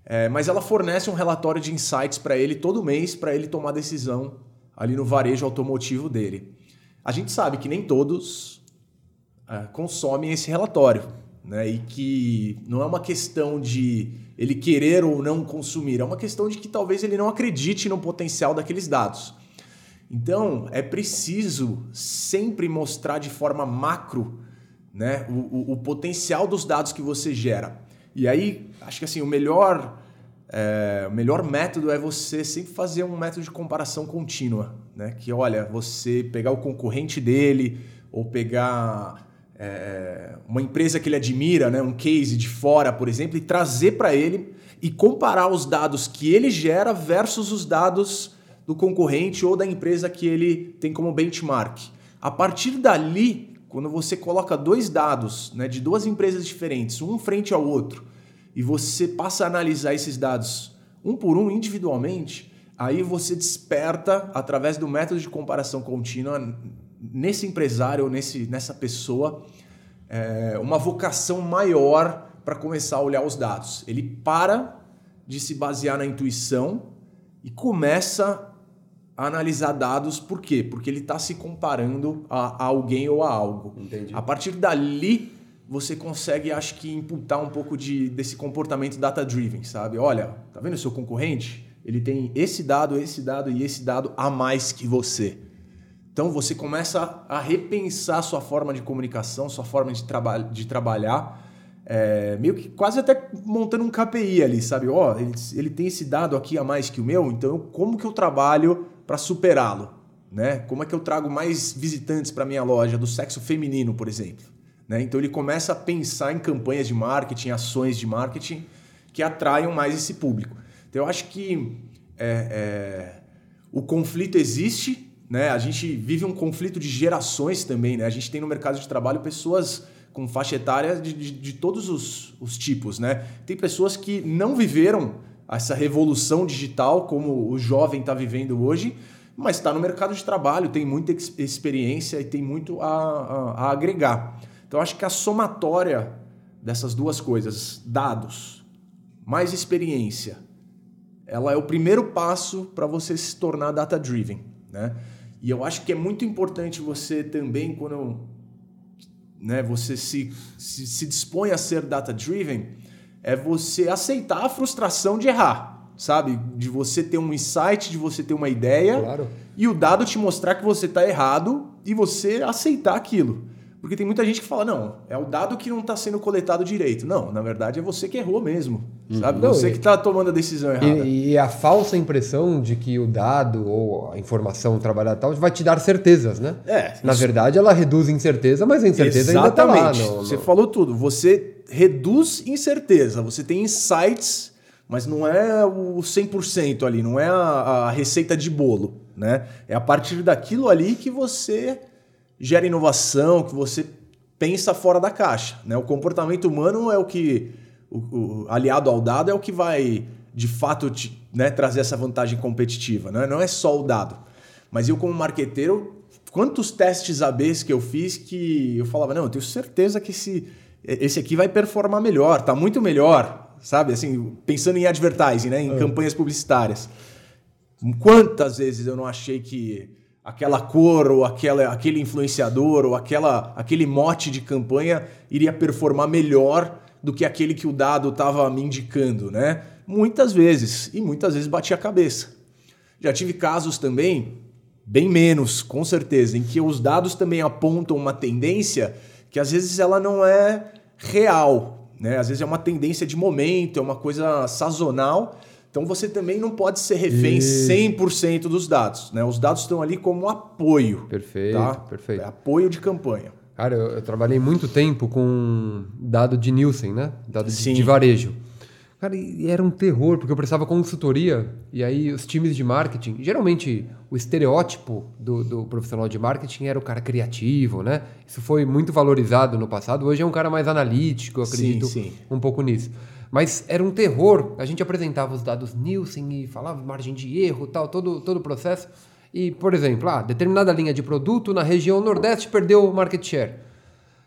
É, mas ela fornece um relatório de insights para ele todo mês para ele tomar decisão ali no varejo automotivo dele. A gente sabe que nem todos é, consomem esse relatório, né? E que não é uma questão de ele querer ou não consumir, é uma questão de que talvez ele não acredite no potencial daqueles dados. Então, é preciso sempre mostrar de forma macro né, o, o, o potencial dos dados que você gera. E aí, acho que assim, o melhor, é, o melhor método é você sempre fazer um método de comparação contínua. Né? Que, olha, você pegar o concorrente dele ou pegar é, uma empresa que ele admira, né? um case de fora, por exemplo, e trazer para ele e comparar os dados que ele gera versus os dados do concorrente ou da empresa que ele tem como benchmark. A partir dali, quando você coloca dois dados né, de duas empresas diferentes, um frente ao outro, e você passa a analisar esses dados um por um individualmente, aí você desperta, através do método de comparação contínua, nesse empresário ou nesse, nessa pessoa, é, uma vocação maior para começar a olhar os dados. Ele para de se basear na intuição e começa a analisar dados, por quê? Porque ele está se comparando a, a, alguém ou a algo. Entendi. A partir dali, você consegue, acho que, imputar um pouco de, desse comportamento data-driven, sabe? Olha, tá vendo o seu concorrente? Ele tem esse dado, esse dado e esse dado a mais que você. Então você começa a repensar sua forma de comunicação, sua forma de, traba de trabalhar, é, meio que quase até montando um KPI ali, sabe? Ó, oh, ele, ele tem esse dado aqui a mais que o meu, então como que eu trabalho para superá-lo? Né? Como é que eu trago mais visitantes para minha loja do sexo feminino, por exemplo? Né? Então ele começa a pensar em campanhas de marketing, ações de marketing que atraiam mais esse público. Então eu acho que é, é, o conflito existe, né? A gente vive um conflito de gerações também, né? A gente tem no mercado de trabalho pessoas com faixa etária de, de, de todos os, os tipos, né? Tem pessoas que não viveram essa revolução digital como o jovem está vivendo hoje, mas está no mercado de trabalho, tem muita experiência e tem muito a, a, a agregar. Então, acho que a somatória dessas duas coisas, dados mais experiência, ela é o primeiro passo para você se tornar data-driven. Né? E eu acho que é muito importante você também, quando né, você se, se, se dispõe a ser data-driven, é você aceitar a frustração de errar, sabe? De você ter um insight, de você ter uma ideia claro. e o dado te mostrar que você está errado e você aceitar aquilo. Porque tem muita gente que fala, não, é o dado que não está sendo coletado direito. Não, na verdade é você que errou mesmo. Sabe? Não, você que está tomando a decisão errada. E, e, a falsa impressão de que o dado ou a informação trabalhada tal vai te dar certezas, né? É. Na isso... verdade, ela reduz incerteza, mas a incerteza Exatamente. ainda está lá. No, Você falou tudo. Você reduz incerteza, você tem insights, mas não é o 100% ali, não é a, a receita de bolo, né? É a partir daquilo ali que você gera inovação, que você pensa fora da caixa. Né? O comportamento humano é o que, o, o, aliado ao dado, é o que vai de fato te, né, trazer essa vantagem competitiva. Né? Não é só o dado. Mas eu, como marqueteiro, quantos testes ABs que eu fiz que eu falava, não, eu tenho certeza que esse, esse aqui vai performar melhor, tá muito melhor, sabe? Assim, pensando em advertising, né? em é. campanhas publicitárias. Quantas vezes eu não achei que aquela cor ou aquela, aquele influenciador ou aquela, aquele mote de campanha iria performar melhor do que aquele que o dado estava me indicando, né? Muitas vezes, e muitas vezes batia a cabeça. Já tive casos também bem menos, com certeza, em que os dados também apontam uma tendência que às vezes ela não é real, né? Às vezes é uma tendência de momento, é uma coisa sazonal. Então você também não pode ser refém Isso. 100% dos dados, né? Os dados estão ali como apoio. Perfeito, tá? perfeito. É apoio de campanha. Cara, eu, eu trabalhei muito tempo com dado de Nielsen, né? Dado de, de varejo. Cara, e era um terror, porque eu prestava consultoria e aí os times de marketing, geralmente o estereótipo do, do profissional de marketing era o cara criativo, né? Isso foi muito valorizado no passado, hoje é um cara mais analítico, eu acredito Sim, sim. um pouco nisso. Mas era um terror, a gente apresentava os dados Nielsen e falava margem de erro, tal, todo, todo o processo. E, por exemplo, ah, determinada linha de produto na região Nordeste perdeu o market share.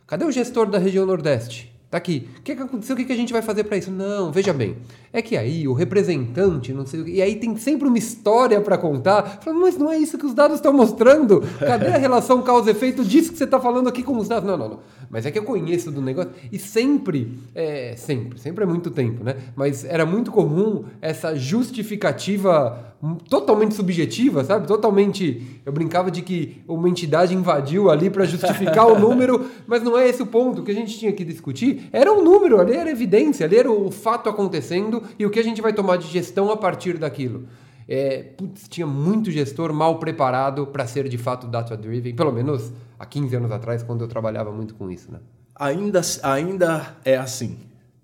Cadê o gestor da região Nordeste? Tá aqui. O que, que aconteceu? O que, que a gente vai fazer para isso? Não, veja bem. É que aí o representante, não sei o que. E aí tem sempre uma história para contar. Fala, mas não é isso que os dados estão mostrando. Cadê a relação causa-efeito disso que você está falando aqui com os dados? Não, não, não. Mas é que eu conheço do negócio. E sempre, é, sempre, sempre é muito tempo, né? Mas era muito comum essa justificativa totalmente subjetiva, sabe? Totalmente. Eu brincava de que uma entidade invadiu ali para justificar o número, mas não é esse o ponto. O que a gente tinha que discutir era um número, ali era evidência, ali era o fato acontecendo e o que a gente vai tomar de gestão a partir daquilo. É, putz, tinha muito gestor mal preparado para ser de fato data-driven, pelo menos há 15 anos atrás, quando eu trabalhava muito com isso, né? Ainda, ainda é assim,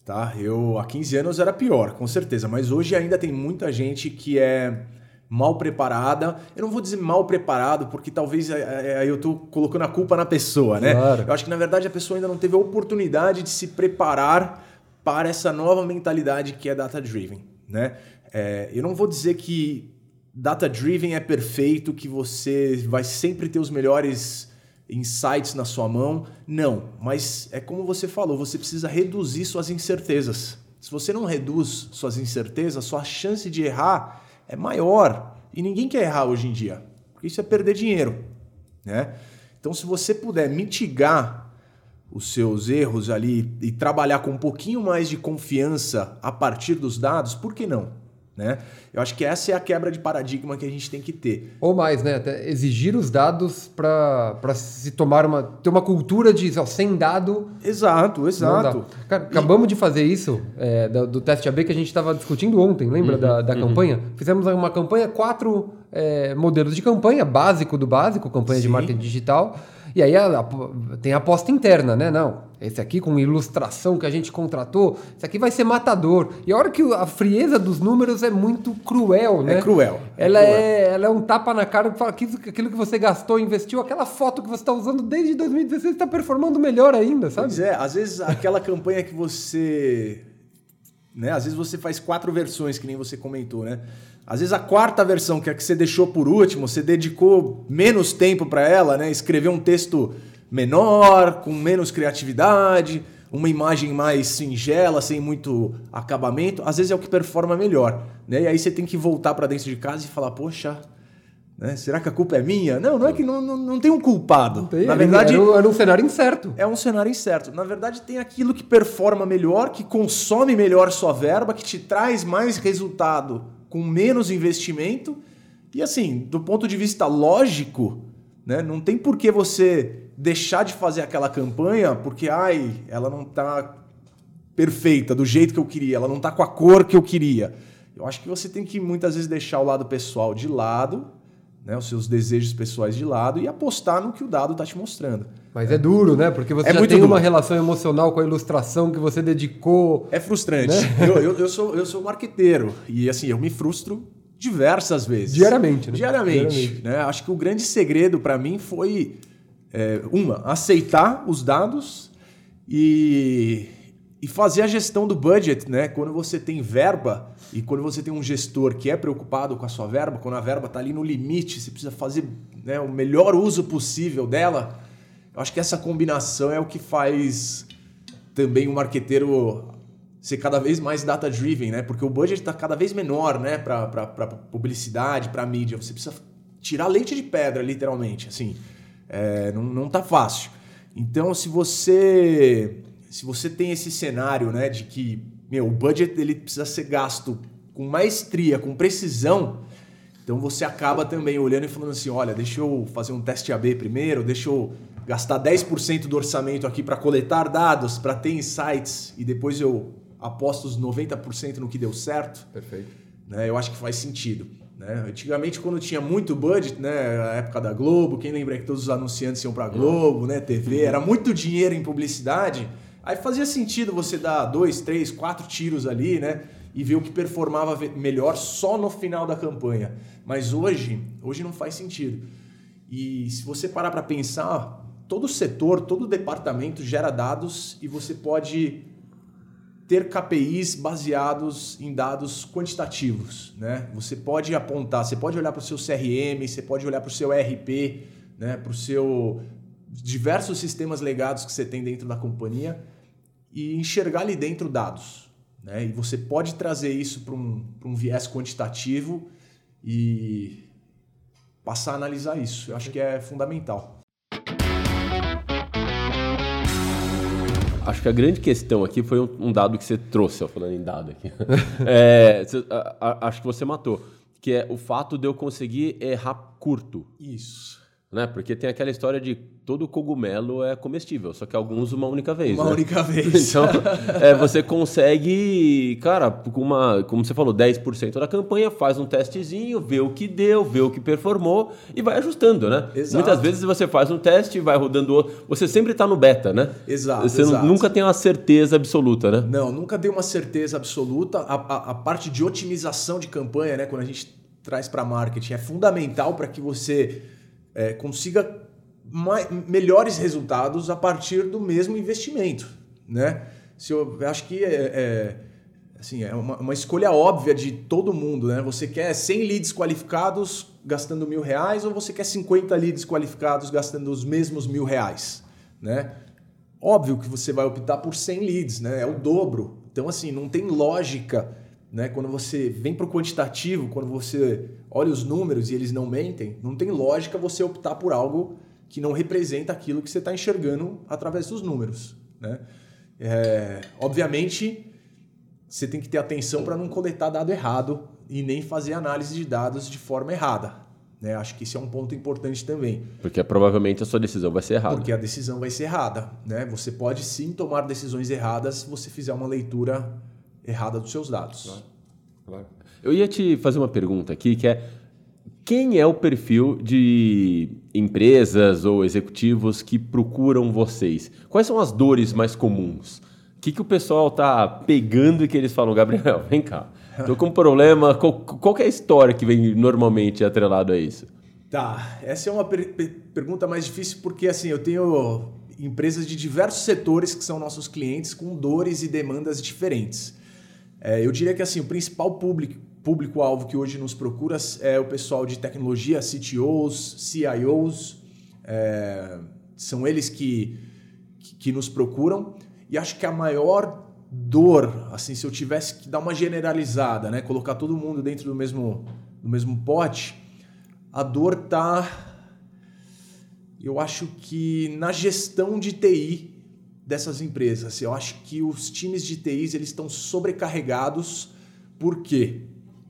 tá? Eu há 15 anos era pior, com certeza, mas hoje ainda tem muita gente que é mal preparada. Eu não vou dizer mal preparado, porque talvez é, é, eu tô colocando a culpa na pessoa, né? Claro. Eu acho que na verdade a pessoa ainda não teve a oportunidade de se preparar para essa nova mentalidade que é data-driven, né? É, eu não vou dizer que data-driven é perfeito, que você vai sempre ter os melhores insights na sua mão. Não, mas é como você falou, você precisa reduzir suas incertezas. Se você não reduz suas incertezas, sua chance de errar é maior. E ninguém quer errar hoje em dia, porque isso é perder dinheiro, né? Então, se você puder mitigar os seus erros ali e trabalhar com um pouquinho mais de confiança a partir dos dados, por que não? Né? Eu acho que essa é a quebra de paradigma que a gente tem que ter. Ou mais, né? Até exigir os dados para se tomar uma. ter uma cultura de ó, sem dado. Exato, exato. Cara, acabamos de fazer isso é, do, do teste AB que a gente estava discutindo ontem, lembra da, da campanha? Fizemos uma campanha, quatro é, modelos de campanha, básico do básico, campanha de Sim. marketing digital. E aí a- a- tem a aposta interna, né? Não, esse aqui com ilustração que a gente contratou, esse aqui vai ser matador. E a hora que a frieza dos números é muito cruel, né? É cruel, é Ela, cruel. É, ela é um tapa na cara que fala que aquilo que você gastou, investiu, aquela foto que você está usando desde 2016 está performando melhor ainda, sabe? Pois é, às vezes aquela campanha que você. Né, às vezes você faz quatro versões, que nem você comentou, né? Às vezes a quarta versão, que é a que você deixou por último, você dedicou menos tempo para ela, né? Escreveu um texto menor, com menos criatividade, uma imagem mais singela, sem muito acabamento. Às vezes é o que performa melhor, né? E aí você tem que voltar para dentro de casa e falar, poxa, né? será que a culpa é minha? Não, não é que não, não, não tem um culpado. Tem, Na verdade, era, um- era um cenário incerto. é um cenário incerto. Na verdade, tem aquilo que performa melhor, que consome melhor sua verba, que te traz mais resultado com menos investimento. E assim, do ponto de vista lógico, né, não tem por que você deixar de fazer aquela campanha porque, ai, ela não tá perfeita, do jeito que eu queria, ela não tá com a cor que eu queria. Eu acho que você tem que muitas vezes deixar o lado pessoal de lado, né, os seus desejos pessoais de lado e apostar no que o dado tá te mostrando. Mas é duro, né? Porque você É tem duro. uma relação emocional com a ilustração que você dedicou. É frustrante. Eu, eu, eu sou, eu sou marqueteiro e assim, eu me frustro diversas vezes. Diariamente, né? Diariamente. Diariamente. né? Acho que o grande segredo para mim foi, é, uma, aceitar os dados e, e fazer a gestão do budget, né? Quando você tem verba e quando você tem um gestor que é preocupado com a sua verba, quando a verba está ali no limite, você precisa fazer né, o melhor uso possível dela. Eu acho que essa combinação é o que faz também o marqueteiro ser cada vez mais data-driven, né? Porque o budget está cada vez menor, né? Para publicidade, para mídia. Você precisa tirar leite de pedra, literalmente. Assim, é, não, não tá fácil. Então, se você se você tem esse cenário, né, de que meu, o budget ele precisa ser gasto com maestria, com precisão, Então você acaba também olhando e falando assim: olha, deixa eu fazer um teste AB primeiro, deixa eu gastar 10% do orçamento aqui para coletar dados, para ter insights e depois eu aposto os 90% no que deu certo. Perfeito. Né? Eu acho que faz sentido. Né? Antigamente, quando tinha muito budget, né? a época da Globo, quem lembra que todos os anunciantes iam para Globo, né? TV, era muito dinheiro em publicidade. Aí fazia sentido você dar dois, três, quatro tiros ali, né? E ver o que performava melhor só no final da campanha. Mas hoje, hoje não faz sentido. E se você parar para pensar, todo setor, todo departamento gera dados e você pode ter KPIs baseados em dados quantitativos. Né? Você pode apontar, você pode olhar para o seu CRM, você pode olhar para o seu RP, né? para o seu diversos sistemas legados que você tem dentro da companhia e enxergar ali dentro dados. Né? E você pode trazer isso para um, um viés quantitativo e passar a analisar isso. Eu acho que é fundamental. Acho que a grande questão aqui foi um, um dado que você trouxe, ó, falando em dado aqui. é, você, a, a, acho que você matou, que é o fato de eu conseguir errar curto. Isso né? Porque tem aquela história de todo cogumelo é comestível, só que alguns uma única vez. Uma né? única vez. Então, é, você consegue, cara, com uma, como você falou, 10% da campanha, faz um testezinho, vê o que deu, vê o que performou e vai ajustando, né? Exato. Muitas vezes você faz um teste, vai rodando outro, você sempre está no beta, né? Exato. Você exato. nunca tem uma certeza absoluta, né? Não, nunca deu uma certeza absoluta. A, a, a parte de otimização de campanha, né, quando a gente traz para marketing, é fundamental para que você é, consiga mais, melhores resultados a partir do mesmo investimento, né? Se eu, eu acho que é, é, assim, é uma, uma, escolha óbvia de todo mundo, né? Você quer 100 leads qualificados gastando mil reais ou você quer 50 leads qualificados gastando os mesmos mil reais, né? Óbvio que você vai optar por 100 leads, né? É o dobro. Então, assim, não tem lógica né? Quando você vem para o quantitativo, quando você olha os números e eles não mentem, não tem lógica você optar por algo que não representa aquilo que você está enxergando através dos números. Né? É, obviamente, você tem que ter atenção para não coletar dado errado e nem fazer análise de dados de forma errada. Né? Acho que esse é um ponto importante também. Porque provavelmente a sua decisão vai ser errada. Porque a decisão vai ser errada. Né? Você pode sim tomar decisões erradas se você fizer uma leitura errada dos seus dados. Claro. Claro. Eu ia te fazer uma pergunta aqui, que é quem é o perfil de empresas ou executivos que procuram vocês? Quais são as dores mais comuns? O que, que o pessoal tá pegando e que eles falam, Gabriel, vem cá, tô com um problema. Qual, qual é a história que vem normalmente atrelado a isso? Tá, essa é uma per pergunta mais difícil porque assim, eu tenho empresas de diversos setores que são nossos clientes com dores e demandas diferentes. É, eu diria que assim, o principal público, público-alvo que hoje nos procura é o pessoal de tecnologia, CTOs, CIOs, é, são eles que, que, que nos procuram. E acho que a maior dor, assim, se eu tivesse que dar uma generalizada, né, colocar todo mundo dentro do mesmo, do mesmo pote, a dor tá, eu acho que na gestão de TI dessas empresas. Eu acho que os times de TIs eles estão sobrecarregados. Por quê?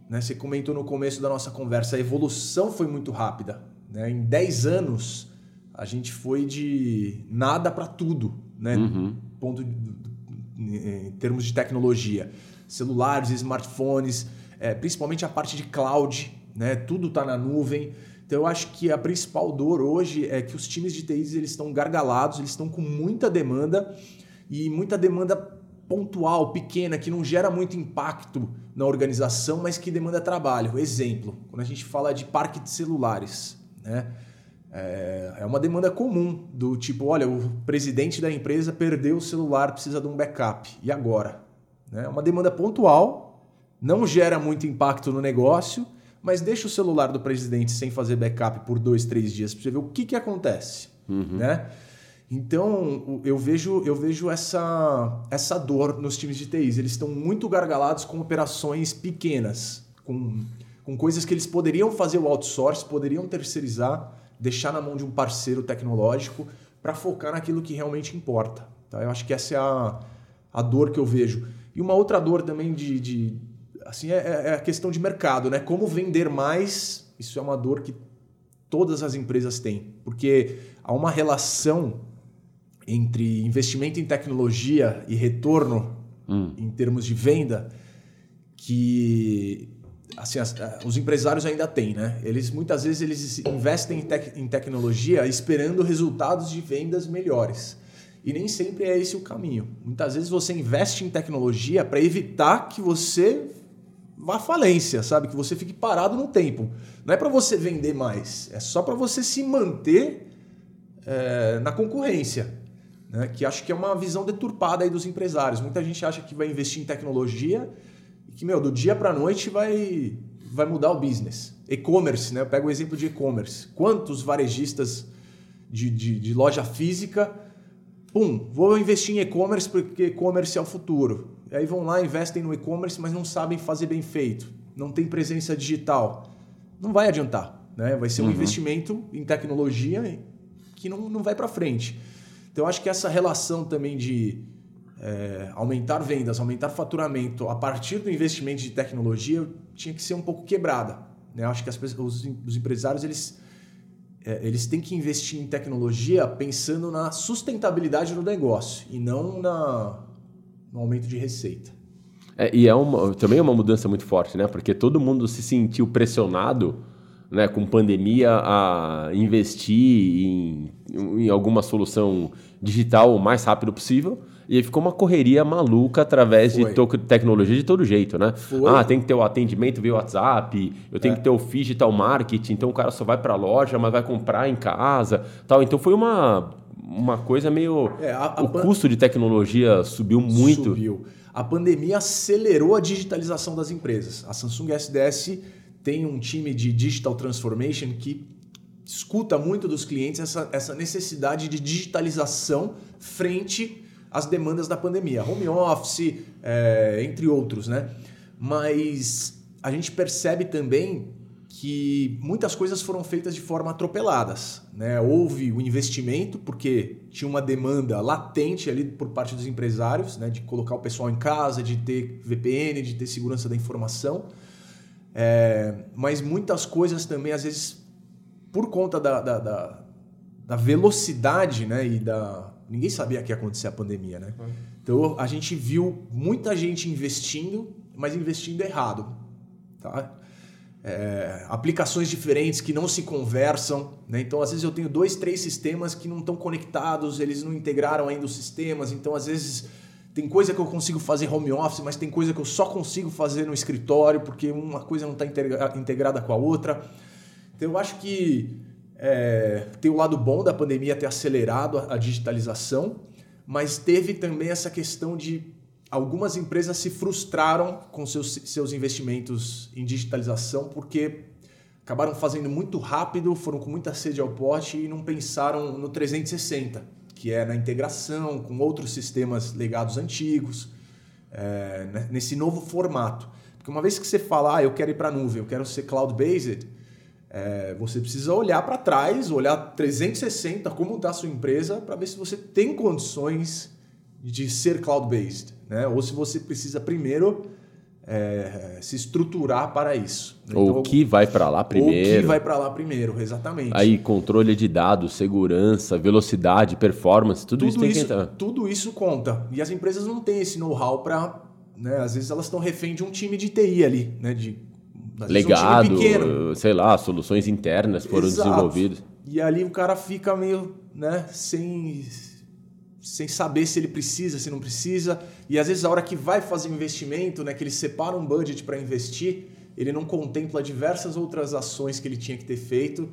Né, você comentou no começo da nossa conversa, a evolução foi muito rápida. Né? Em 10 anos, a gente foi de nada para tudo, né? Uhum. Ponto de, em termos de tecnologia. Celulares, smartphones, é, principalmente a parte de cloud, né? tudo está na nuvem. Então eu acho que a principal dor hoje é que os times de TI eles estão gargalados, eles estão com muita demanda e muita demanda pontual, pequena, que não gera muito impacto na organização, mas que demanda trabalho. Exemplo, quando a gente fala de parque de celulares, né? É, é uma demanda comum do tipo, olha, o presidente da empresa perdeu o celular, precisa de um backup. E agora? Né? É uma demanda pontual, não gera muito impacto no negócio mas deixa o celular do presidente sem fazer backup por dois, três dias para você ver o que, que acontece. Uhum. Né? Então, eu vejo, eu vejo essa, essa dor nos times de TIs. Eles estão muito gargalados com operações pequenas, com, com coisas que eles poderiam fazer o outsource, poderiam terceirizar, deixar na mão de um parceiro tecnológico para focar naquilo que realmente importa. Tá? Eu acho que essa é a, a dor que eu vejo. E uma outra dor também de, de assim, é, é a questão de mercado, né? Como vender mais, isso é uma dor que todas as empresas têm, porque há uma relação entre investimento em tecnologia e retorno hum. em termos de venda que assim, as, os empresários ainda têm, né? Eles muitas vezes eles investem em, tec, em tecnologia esperando resultados de vendas melhores. E nem sempre é esse o caminho. Muitas vezes você investe em tecnologia para evitar que você à falência, sabe? Que você fique parado no tempo. Não é para você vender mais, é só para você se manter é, na concorrência. Né? Que acho que é uma visão deturpada aí dos empresários. Muita gente acha que vai investir em tecnologia e que, meu, do dia para a noite vai, vai mudar o business. E-commerce, né? Eu pego o exemplo de e-commerce. Quantos varejistas de, de, de loja física pum, vou investir em e-commerce porque e-commerce é o futuro. Aí vão lá, investem no e-commerce, mas não sabem fazer bem feito. Não tem presença digital. Não vai adiantar. Né? Vai ser um uhum. investimento em tecnologia que não, não vai para frente. Então, acho que essa relação também de é, aumentar vendas, aumentar faturamento a partir do investimento de tecnologia tinha que ser um pouco quebrada. Né? Acho que as, os, os empresários eles é, eles têm que investir em tecnologia pensando na sustentabilidade do negócio e não na, no aumento de receita. É, e é uma, também é uma mudança muito forte, né? Porque todo mundo se sentiu pressionado né, com pandemia a investir em, em alguma solução digital o mais rápido possível. E aí ficou uma correria maluca através Foi. de tecnologia de todo jeito, né? Foi. Ah, tem que ter o atendimento via WhatsApp, eu tenho é. que ter o digital marketing, então o cara só vai para a loja, mas vai comprar em casa, tal. Então foi uma uma coisa meio é, a, a o pan... custo de tecnologia subiu muito. Subiu. A pandemia acelerou a digitalização das empresas. A Samsung SDS tem um time de digital transformation que escuta muito dos clientes essa, essa necessidade de digitalização frente as demandas da pandemia, home office, é, entre outros, né? Mas a gente percebe também que muitas coisas foram feitas de forma atropeladas. Né? Houve o investimento, porque tinha uma demanda latente ali por parte dos empresários, né? de colocar o pessoal em casa, de ter VPN, de ter segurança da informação. É, mas muitas coisas também, às vezes, por conta da, da, da, da velocidade né? e da, ninguém sabia que ia acontecer a pandemia, né? Uhum. Então a gente viu muita gente investindo, mas investindo errado, tá? É, aplicações diferentes que não se conversam, né? Então às vezes eu tenho dois, três sistemas que não estão conectados, eles não integraram ainda os sistemas, então às vezes tem coisa que eu consigo fazer home office, mas tem coisa que eu só consigo fazer no escritório porque uma coisa não está integrada com a outra. Então eu acho que é, tem o lado bom da pandemia ter acelerado a, digitalização, mas teve também essa questão de algumas empresas se frustraram com seus, seus investimentos em digitalização porque acabaram fazendo muito rápido, foram com muita sede ao pote e não pensaram no 360, que é na integração com outros sistemas legados antigos, é, nesse novo formato. Porque uma vez que você fala, ah, eu quero ir para a nuvem, eu quero ser cloud-based, é, você precisa olhar para trás, olhar 360 como está a sua empresa para ver se você tem condições de ser cloud-based, né? ou se você precisa primeiro é, se estruturar para isso. Ou então, que vai para lá primeiro. Ou que vai para lá primeiro, exatamente. Aí controle de dados, segurança, velocidade, performance, tudo, tudo isso tem isso, que entrar. Tudo isso conta. E as empresas não têm esse know-how para... Né? Às vezes elas estão refém de um time de TI ali, né? de legado, um sei lá, soluções internas foram Exato. desenvolvidas. E ali o cara fica meio, né, sem sem saber se ele precisa, se não precisa. E às vezes a hora que vai fazer investimento, né, que ele separa um budget para investir, ele não contempla diversas outras ações que ele tinha que ter feito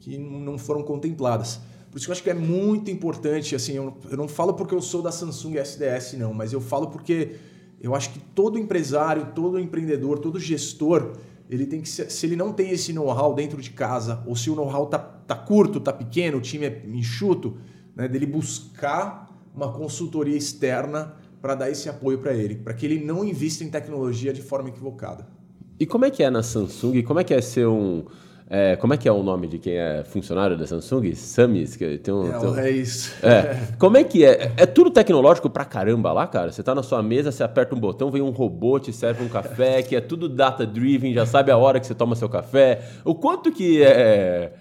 que não foram contempladas. Por isso que eu acho que é muito importante, assim, eu, eu não falo porque eu sou da Samsung SDS não, mas eu falo porque eu acho que todo empresário, todo empreendedor, todo gestor, ele tem que ser, se ele não tem esse know-how dentro de casa, ou se o know-how tá, tá curto, tá pequeno, o time é enxuto, né, dele buscar uma consultoria externa para dar esse apoio para ele, para que ele não invista em tecnologia de forma equivocada. E como é que é na Samsung? Como é que é ser um É, como é que é o nome de quem é funcionário da Samsung? Samis, que tem um. É, tem um- é isso. É. Como é que é? É tudo tecnológico pra caramba lá, cara? Você tá na sua mesa, você aperta um botão, vem um robô, te serve um café, que é tudo data-driven, já sabe a hora que você toma seu café. O quanto que é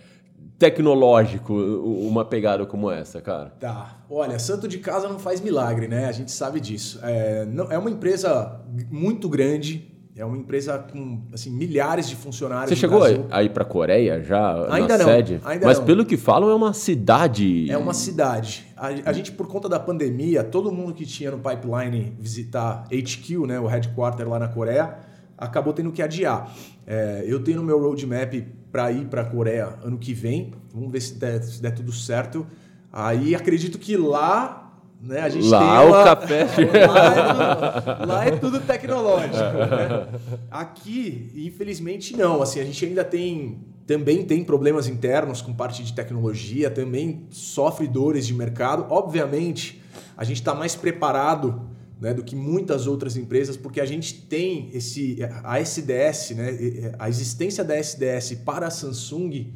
tecnológico uma pegada como essa, cara? Tá. Olha, santo de casa não faz milagre, né? A gente sabe disso. É, não- é uma empresa muito grande, é uma empresa com assim, milhares de funcionários. Você chegou Brasil. aí pra Coreia já Ainda na não, sede? ainda Mas não. pelo que falam, é uma cidade. É uma cidade. A, a gente, por conta da pandemia, todo mundo que tinha no pipeline visitar HQ, né, o headquarter lá na Coreia, acabou tendo que adiar. É, eu tenho no meu roadmap para ir para a Coreia ano que vem. Vamos ver se der, se der tudo certo. Aí acredito que lá, né, a gente Lá tem o uma- café- lá, é, lá é tudo tecnológico. né? Aqui, infelizmente, não. Assim, a gente ainda tem também tem problemas internos com parte de tecnologia, também sofre dores de mercado. Obviamente, a gente está mais preparado né, do que muitas outras empresas, porque a gente tem esse a SDS, né, a existência da SDS para a Samsung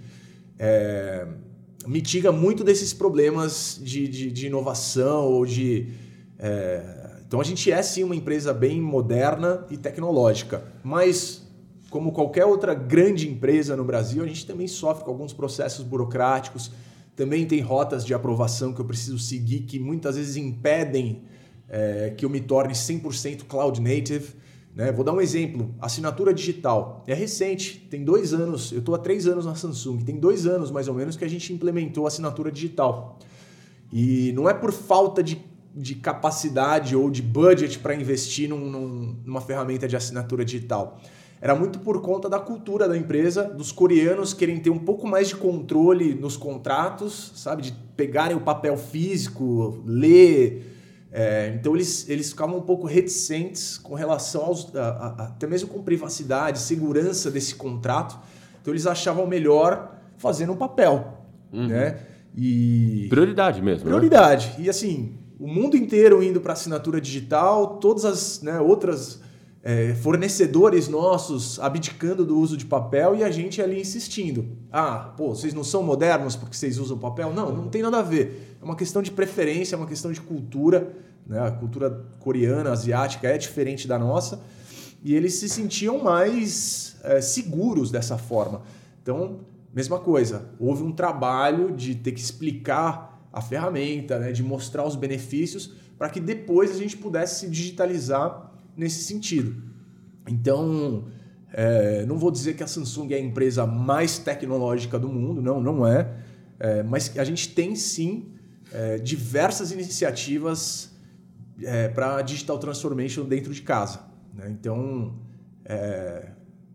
é, mitiga muito desses problemas de, de, de inovação ou de. é, então a gente é sim uma empresa bem moderna e tecnológica, mas como qualquer outra grande empresa no Brasil, a gente também sofre com alguns processos burocráticos, também tem rotas de aprovação que eu preciso seguir que muitas vezes impedem é, que eu me torne 100% cloud native. Né? Vou dar um exemplo: assinatura digital. É recente, tem dois anos, eu estou há três anos na Samsung, tem dois anos mais ou menos que a gente implementou assinatura digital. E não é por falta de, de capacidade ou de budget para investir num- num- numa ferramenta de assinatura digital. Era muito por conta da cultura da empresa, dos coreanos querem ter um pouco mais de controle nos contratos, sabe? De pegarem o papel físico, ler. É, então eles, eles ficavam um pouco reticentes com relação aos. a- a- até mesmo com privacidade, segurança desse contrato. Então eles achavam melhor fazer no papel. Né? E. Prioridade mesmo. né? Prioridade. E assim, o mundo inteiro indo para assinatura digital, todas as né, outras é, fornecedores nossos abdicando do uso de papel e a gente ali insistindo. Ah, pô, vocês não são modernos porque vocês usam papel? Não, não tem nada a ver. É uma questão de preferência, é uma questão de cultura. Né? A cultura coreana, asiática é diferente da nossa. E eles se sentiam mais é, seguros dessa forma. Então, mesma coisa, houve um trabalho de ter que explicar a ferramenta, né, de mostrar os benefícios, para que depois a gente pudesse se digitalizar nesse sentido. Então, é, não vou dizer que a Samsung é a empresa mais tecnológica do mundo, não, não é. É, mas a gente tem sim é, diversas iniciativas para digital transformation dentro de casa. né? Então, é,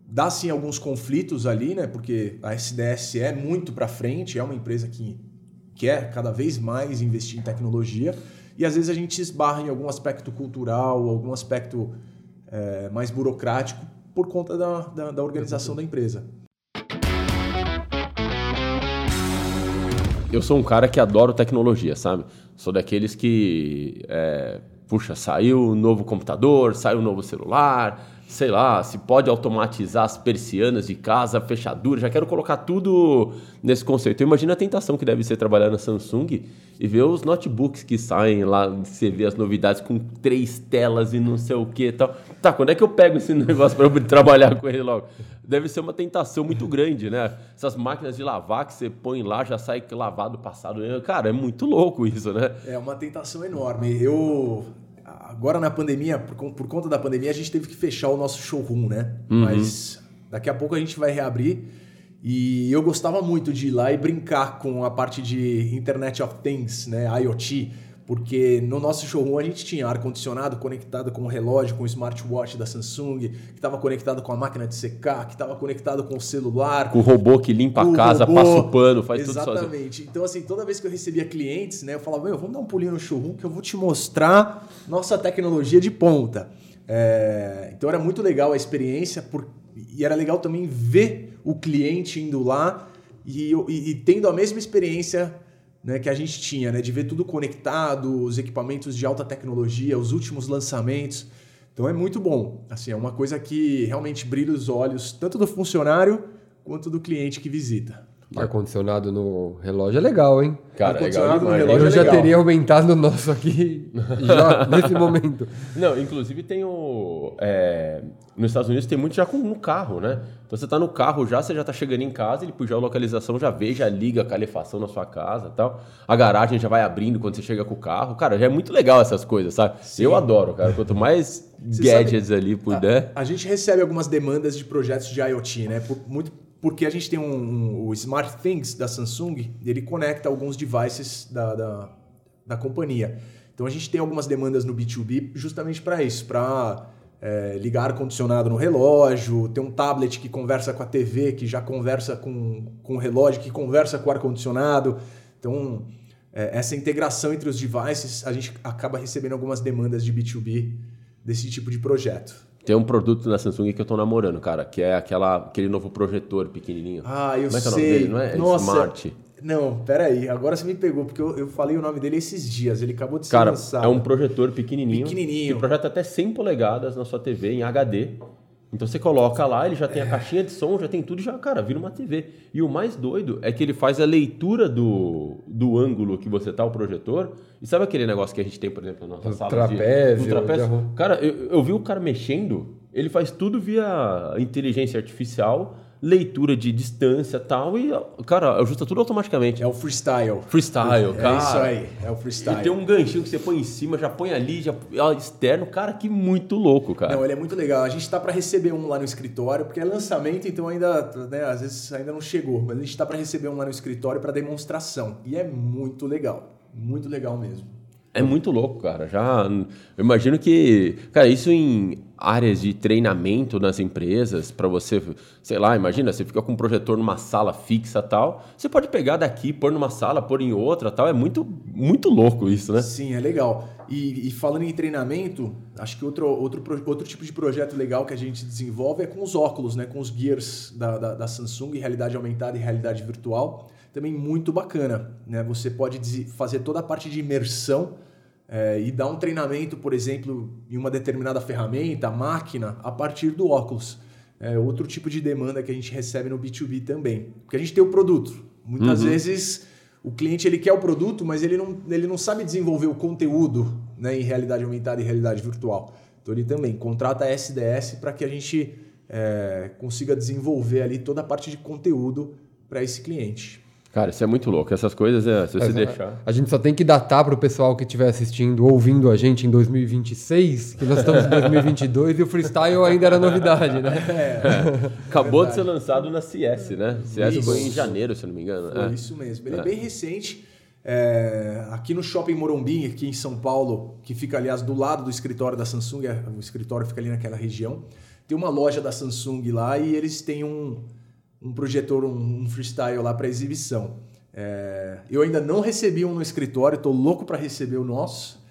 dá sim alguns conflitos ali, né? Porque a SDS é muito para frente, é uma empresa que quer cada vez mais investir em tecnologia e às vezes a gente esbarra em algum aspecto cultural, algum aspecto é, mais burocrático por conta da, da, da organização da empresa. Eu sou um cara que adoro tecnologia, sabe? Sou daqueles que. é, puxa, saiu um novo computador, saiu um novo celular, sei lá, se pode automatizar as persianas de casa, fechadura, já quero colocar tudo nesse conceito. Imagina a tentação que deve ser trabalhar na Samsung e ver os notebooks que saem lá, você vê as novidades com três telas e não sei o que tal. Tá, quando é que eu pego esse negócio para trabalhar com ele logo? Deve ser uma tentação muito grande, né? Essas máquinas de lavar que você põe lá já sai lavado passado. Cara, é muito louco isso, né? É uma tentação enorme. Eu agora na pandemia, por, por conta da pandemia, a gente teve que fechar o nosso showroom, né? Mas daqui a pouco a gente vai reabrir. E eu gostava muito de ir lá e brincar com a parte de Internet of Things, né? IoT, porque no nosso showroom a gente tinha ar-condicionado conectado com o relógio, com o smartwatch da Samsung, que estava conectado com a máquina de secar, que estava conectado com o celular, Com o robô que limpa a casa, robô. passa o pano, faz tudo sozinho. Exatamente. Então, assim, toda vez que eu recebia clientes, né, eu falava, meu, vamos dar um pulinho no showroom que eu vou te mostrar nossa tecnologia de ponta. É, Então era muito legal a experiência por... e era legal também ver o cliente indo lá e, e- e tendo a mesma experiência né, que a gente tinha, né, de ver tudo conectado, os equipamentos de alta tecnologia, os últimos lançamentos. Então é muito bom. Assim, é uma coisa que realmente brilha os olhos tanto do funcionário quanto do cliente que visita. Ar-condicionado no relógio é legal, hein? Cara, legal Ar-condicionado no relógio Eu é já legal. teria aumentado o nosso aqui já nesse momento. Não, inclusive tem o. é, nos Estados Unidos tem muito já com, no carro, né? Então você tá no carro já, você já tá chegando em casa, ele puxa a localização, já vê, já liga a calefação na sua casa e tal. A garagem já vai abrindo quando você chega com o carro. Cara, já é muito legal essas coisas, sabe? Eu adoro, cara. Quanto mais Você gadgets ali puder. A gente recebe algumas demandas de projetos de IoT, né? Por- muito porque a gente tem um, um- o Smart Things da Samsung, ele conecta alguns devices da, da, da companhia. Então a gente tem algumas demandas no B2B justamente para isso, para ligar ar-condicionado no relógio, ter um tablet que conversa com a TV, que já conversa com, com o relógio, que conversa com o ar-condicionado. Então, é, essa integração entre os devices, a gente acaba recebendo algumas demandas de B2B desse tipo de projeto. Tem um produto da Samsung que eu tô namorando, cara, que é aquela, aquele novo projetor pequenininho. Ah, eu Como é que é o sei. nome dele? Não é? É Nossa. Smart. Não, peraí. Agora você me pegou, porque eu, eu falei o nome dele esses dias. Ele acabou de ser Cara, lançado. é um projetor pequenininho. Pequenininho. Que projeta até 100 polegadas na sua TV em HD. Então você coloca lá, ele já tem a caixinha de som, já tem tudo, já, cara, vira uma TV. E o mais doido é que ele faz a leitura do, do ângulo que você tá, o projetor. E sabe aquele negócio que a gente tem, por exemplo, na nossa Do sala? trapézio, de, do trapézio? Cara, eu, eu vi o cara mexendo, ele faz tudo via inteligência artificial, leitura de distância e tal, e, cara, ajusta tudo automaticamente. É o freestyle. Freestyle, cara. É isso aí. É o freestyle. E tem um ganchinho que você põe em cima, já põe ali, já externo. Cara, que muito louco, cara. Não, ele é muito legal. A gente tá para receber um lá no escritório, porque é lançamento, então ainda, né, às vezes ainda não chegou, mas a gente tá para receber um lá no escritório para demonstração. E é muito legal. Muito legal mesmo. É muito louco, cara. Já eu imagino que, cara, isso em áreas de treinamento nas empresas, para você, sei lá, imagina, você fica com um projetor numa sala fixa tal, você pode pegar daqui, pôr numa sala, pôr em outra tal. É muito, muito louco isso, né? Sim, é legal. E, e falando em treinamento, acho que outro, outro, outro tipo de projeto legal que a gente desenvolve é com os óculos, né? com os gears da, da, da Samsung, realidade aumentada e realidade virtual. Também muito bacana. Né? Você pode fazer toda a parte de imersão eh, e dar um treinamento, por exemplo, em uma determinada ferramenta, máquina, a partir do óculos. É outro tipo de demanda que a gente recebe no B2B também. Porque a gente tem o produto. Muitas vezes o cliente ele quer o produto, mas ele não, ele não sabe desenvolver o conteúdo né, em realidade aumentada e realidade virtual. Então ele também contrata a SDS para que a gente é, consiga desenvolver ali toda a parte de conteúdo para esse cliente. Cara, isso é muito louco. Essas coisas, é, se você Mas, deixar. A gente só tem que datar para o pessoal que estiver assistindo, ouvindo a gente em 2026, que nós estamos em 2022 e o freestyle ainda era novidade, né? Acabou de ser lançado na CS, né? CS foi em Isso. janeiro, se eu não me engano. Foi É. isso mesmo. Ele é, bem recente. É, aqui no Shopping Morumbi, aqui em São Paulo, que fica, aliás, do lado do escritório da Samsung, é, o escritório fica ali naquela região, tem uma loja da Samsung lá e eles têm um, um projetor, um, um freestyle lá para exibição. É, eu ainda não recebi um no escritório, estou louco para receber o nosso.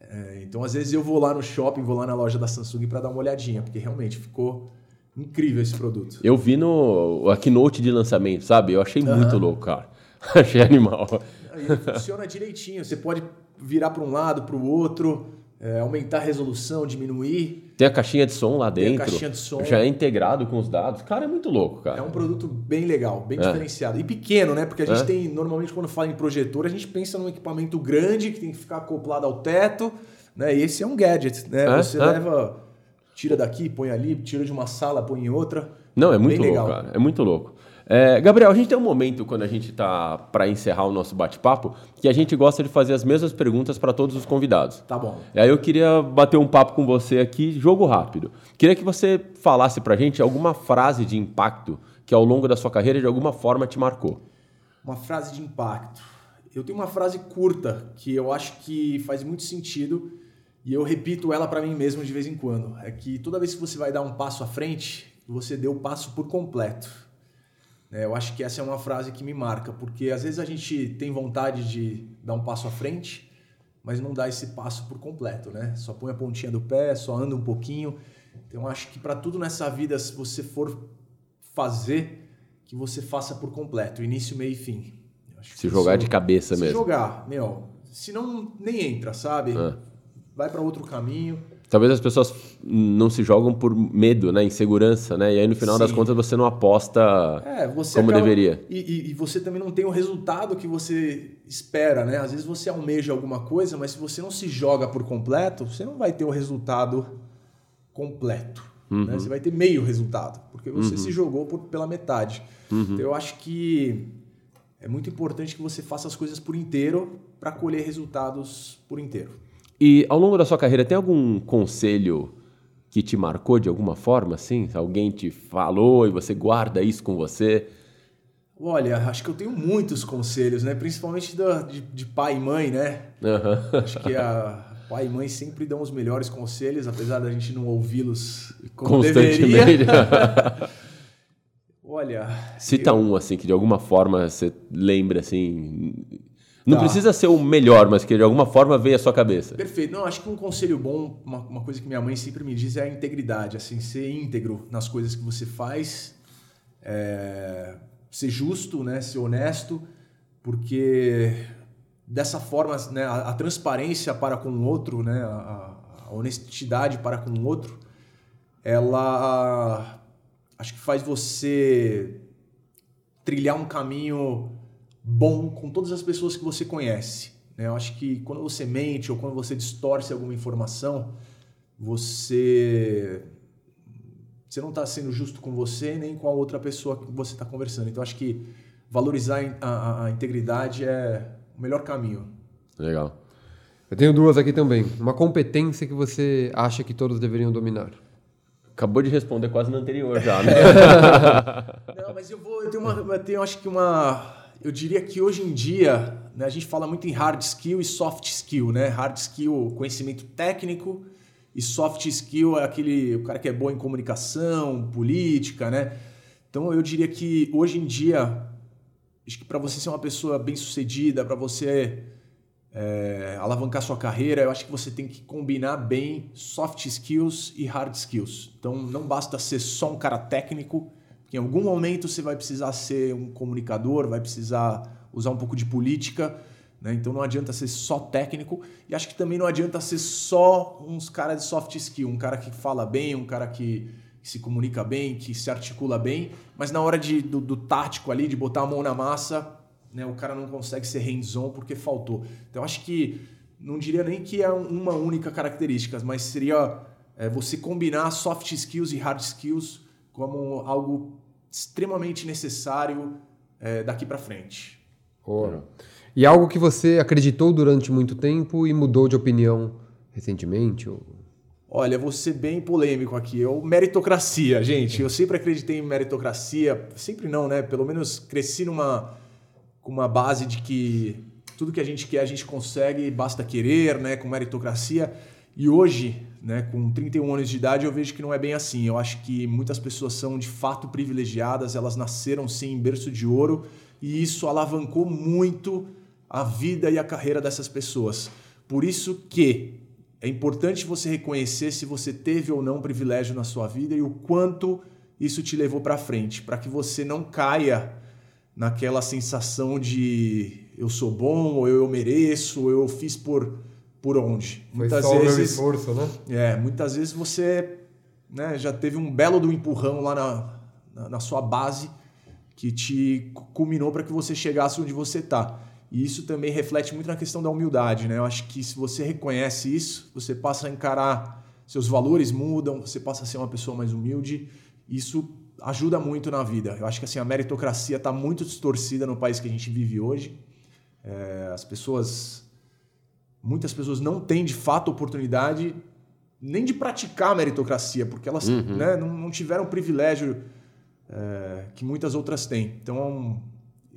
É, então, às vezes, eu vou lá no shopping, vou lá na loja da Samsung para dar uma olhadinha, porque realmente ficou incrível esse produto. Eu vi no a keynote de lançamento, sabe? Eu achei muito louco, cara. achei animal. Ele funciona direitinho. Você pode virar para um lado, para o outro, é, aumentar a resolução, diminuir. Tem a caixinha de som lá Tem a dentro. caixinha de som. Já é integrado com os dados. Cara, é muito louco, cara. É um produto bem legal, bem É. diferenciado. E pequeno, né? Porque a gente É. tem, normalmente, quando fala em projetor, a gente pensa num equipamento grande que tem que ficar acoplado ao teto. Né? E esse é um gadget, né? É, Você é. leva, tira daqui, põe ali, tira de uma sala, põe em outra. Não, é muito Bem louco, legal. cara. É muito louco. É, Gabriel, a gente tem um momento quando a gente tá para encerrar o nosso bate-papo que a gente gosta de fazer as mesmas perguntas para todos os convidados. Tá bom. E aí eu queria bater um papo com você aqui, jogo rápido. Queria que você falasse pra gente alguma frase de impacto que ao longo da sua carreira de alguma forma te marcou. Uma frase de impacto. Eu tenho uma frase curta que eu acho que faz muito sentido e eu repito ela para mim mesmo de vez em quando. É que toda vez que você vai dar um passo à frente, você deu o passo por completo. É, eu acho que essa é uma frase que me marca, porque às vezes a gente tem vontade de dar um passo à frente, mas não dá esse passo por completo, né? Só põe a pontinha do pé, só anda um pouquinho. Então eu acho que para tudo nessa vida, se você for fazer, que você faça por completo, início, meio e fim. Se jogar isso- de cabeça se mesmo. jogar, meu, se não nem entra, sabe? É. Vai para outro caminho. Talvez as pessoas não se jogam por medo, né? Insegurança, né? E aí no final das Sim. contas você não aposta É, você como acaba- deveria. E, e- e você também não tem o resultado que você espera, né? Às vezes você almeja alguma coisa, mas se você não se joga por completo, você não vai ter o resultado completo. Uhum. né? Você vai ter meio resultado, porque você se jogou por- pela metade. Uhum. Então eu acho que é muito importante que você faça as coisas por inteiro para colher resultados por inteiro. E ao longo da sua carreira, tem algum conselho que te marcou de alguma forma, assim? Alguém te falou e você guarda isso com você? Olha, acho que eu tenho muitos conselhos, né? Principalmente da- de, de pai e mãe, né? Aham. Acho que a pai e mãe sempre dão os melhores conselhos, apesar da gente não ouvi-los. Constantemente. Olha, Cita um, assim, que de alguma forma você lembra, assim... Não Tá. precisa ser o melhor, mas que de alguma forma veio à sua cabeça. perfeito. Não, acho que um conselho bom, uma, uma coisa que minha mãe sempre me diz é a integridade, assim, ser íntegro nas coisas que você faz, é, ser justo, né, ser honesto, porque dessa forma, né, a, a transparência para com o outro, né, a, a honestidade para com o outro, ela acho que faz você trilhar um caminho bom com todas as pessoas que você conhece. né? Eu acho que quando você mente ou quando você distorce alguma informação, você você não está sendo justo com você nem com a outra pessoa que você está conversando. Então acho que valorizar a, a- a integridade é o melhor caminho. Legal. Eu tenho duas aqui também. Uma competência que você acha que todos deveriam dominar. Acabou de responder quase no anterior já, né? Não, mas eu vou. Eu tenho uma. Eu tenho, acho que uma. Eu diria que hoje em dia, né, a gente fala muito em hard skill e soft skill, né? Hard skill, conhecimento técnico, e soft skill é aquele. O cara que é bom em comunicação, política, né? Então eu diria que hoje em dia, acho que para você ser uma pessoa bem sucedida, para você é, alavancar sua carreira, eu acho que você tem que combinar bem soft skills e hard skills. Então não basta ser só um cara técnico, porque em algum momento você vai precisar ser um comunicador, vai precisar usar um pouco de política. Né? Então não adianta ser só técnico e acho que também não adianta ser só uns caras de soft skill, um cara que fala bem, um cara que, que se comunica bem, que se articula bem, mas na hora de, do, do tático ali, de botar a mão na massa, né, o cara não consegue ser hands-on porque faltou. Então acho que não diria nem que é uma única característica, mas seria é, você combinar soft skills e hard skills como algo extremamente necessário é, daqui para frente. Boa. E algo que você acreditou durante muito tempo e mudou de opinião recentemente? Ou... Olha, vou ser bem polêmico aqui. Eu, meritocracia, gente. Eu sempre acreditei em meritocracia. Sempre não, né? Pelo menos cresci numa com uma base de que tudo que a gente quer a gente consegue, basta querer, né? Com meritocracia. E hoje, né? Com 31 anos de idade, eu vejo que não é bem assim. Eu acho que muitas pessoas são de fato privilegiadas. Elas nasceram sim em berço de ouro e isso alavancou muito a vida e a carreira dessas pessoas. Por isso que é importante você reconhecer se você teve ou não privilégio na sua vida e o quanto isso te levou para frente, para que você não caia naquela sensação de eu sou bom, ou eu mereço, ou eu fiz por por onde. Foi muitas só vezes, esforço, né? é, muitas vezes você né, já teve um belo do empurrão lá na, na, na sua base que te culminou para que você chegasse onde você está. E isso também reflete muito na questão da humildade, né? Eu acho que se você reconhece isso, você passa a encarar, seus valores mudam, você passa a ser uma pessoa mais humilde. Isso ajuda muito na vida. Eu acho que assim a meritocracia está muito distorcida no país que a gente vive hoje. É, as pessoas, muitas pessoas não têm de fato oportunidade nem de praticar a meritocracia, porque elas né, não, não tiveram o privilégio é, que muitas outras têm. Então,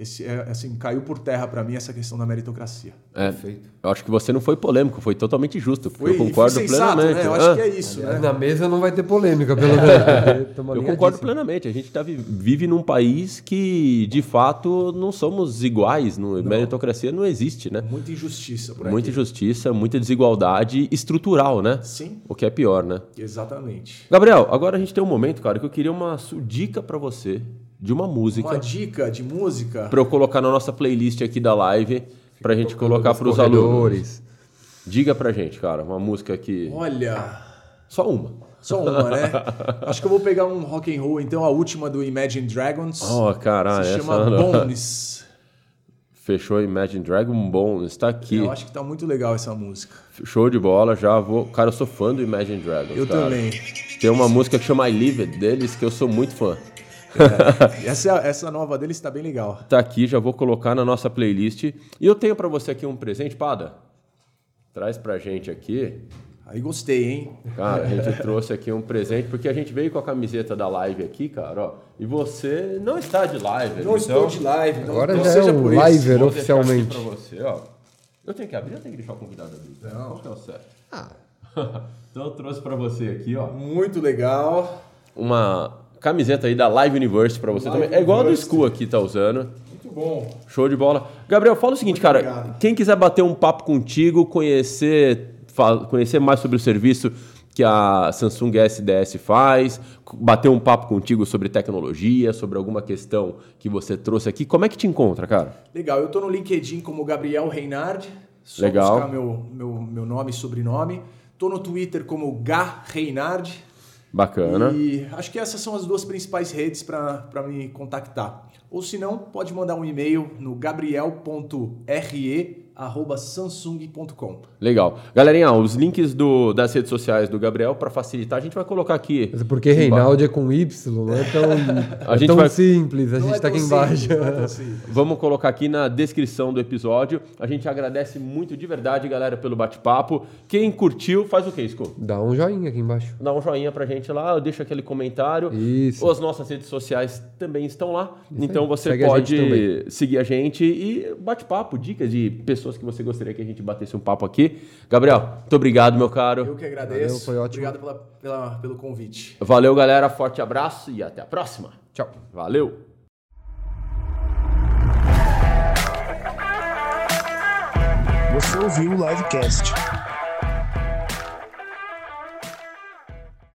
esse, é, assim, caiu por terra para mim essa questão da meritocracia. É, Perfeito. eu acho que você não foi polêmico, foi totalmente justo. Foi, eu concordo sensato, plenamente. né? Eu acho Ah, que é isso, né? Na mesa não vai ter polêmica, pelo menos. tamo Eu concordo plenamente. A gente tá, vi- vive num país que, de fato, não somos iguais. Não, meritocracia não existe, né? Muita injustiça por Muita aqui. injustiça, muita desigualdade estrutural, né? Sim, O que é pior, né? exatamente. Gabriel, agora a gente tem um momento, cara, que eu queria uma dica pra você de uma música Uma dica de música. pra eu colocar na nossa playlist aqui da live pra gente Tocando colocar nos pros alunos. Diga pra gente, cara, uma música que Olha, Só uma. Só uma, né? Acho que eu vou pegar um rock and roll, então, a última do Imagine Dragons. Oh, caralho, se essa chama não. Bones. Fechou Imagine Dragon Bones, tá aqui. Eu acho que tá muito legal essa música. Show de bola, já vou. Cara, eu sou fã do Imagine Dragons. Eu cara. também. Tem uma música que chama I Live It deles que eu sou muito fã. Essa, essa nova deles tá bem legal. Tá aqui, já vou colocar na nossa playlist. E eu tenho pra você aqui um presente, Pada. Traz pra gente aqui. Aí gostei, hein? Cara, a gente trouxe aqui um presente, porque a gente veio com a camiseta da live aqui, cara, ó. E você não está de live, Não então, estou de live, não, Agora não já é seja um por isso. liver vou deixar aqui oficialmente. pra você, ó. Eu tenho que abrir ou tenho que deixar o convidado abrir? Não. Qual que é o certo? Ah. então eu trouxe pra você aqui, ó. Muito legal. Uma camiseta aí da Live Universe pra você Live também. É igual a do. School aqui tá usando. Muito bom. Show de bola. Gabriel, fala o seguinte, cara. obrigado. Quem quiser bater um papo contigo, conhecer, conhecer mais sobre o serviço que a Samsung SDS faz, bater um papo contigo sobre tecnologia, sobre alguma questão que você trouxe aqui, como é que te encontra, cara? Legal, eu tô no LinkedIn como Gabriel Reinhardt. Só Legal. buscar meu, meu, meu nome e sobrenome. Tô no Twitter como Gá Reinhardt. Bacana. E acho que essas são as duas principais redes para me Ou se não, pode mandar um e-mail no gabriel.re@samsung.com. Legal. Galerinha, os links do- das redes sociais do Gabriel, para facilitar, a gente vai colocar aqui. Mas é porque Reinaldo é com Y, não é tão, A é gente tão vai- simples. A Não gente é tá aqui simples, embaixo. é. Vamos colocar aqui na descrição do episódio. A gente agradece muito de verdade, galera, pelo bate-papo. Quem curtiu, faz o que, Sco? Dá um joinha aqui embaixo. Dá um joinha pra gente lá, deixa aquele comentário. Isso. As nossas redes sociais também estão lá. então aí. você Segue a pode também. seguir a gente e bate-papo, dicas de pessoas que você gostaria que a gente batesse um papo aqui. Gabriel, muito obrigado, meu caro. Eu que agradeço. Valeu, foi ótimo. Obrigado pela, pela- pelo convite. Valeu, galera. Forte abraço e até a próxima. Tchau. Valeu. Você ouviu o Livecast.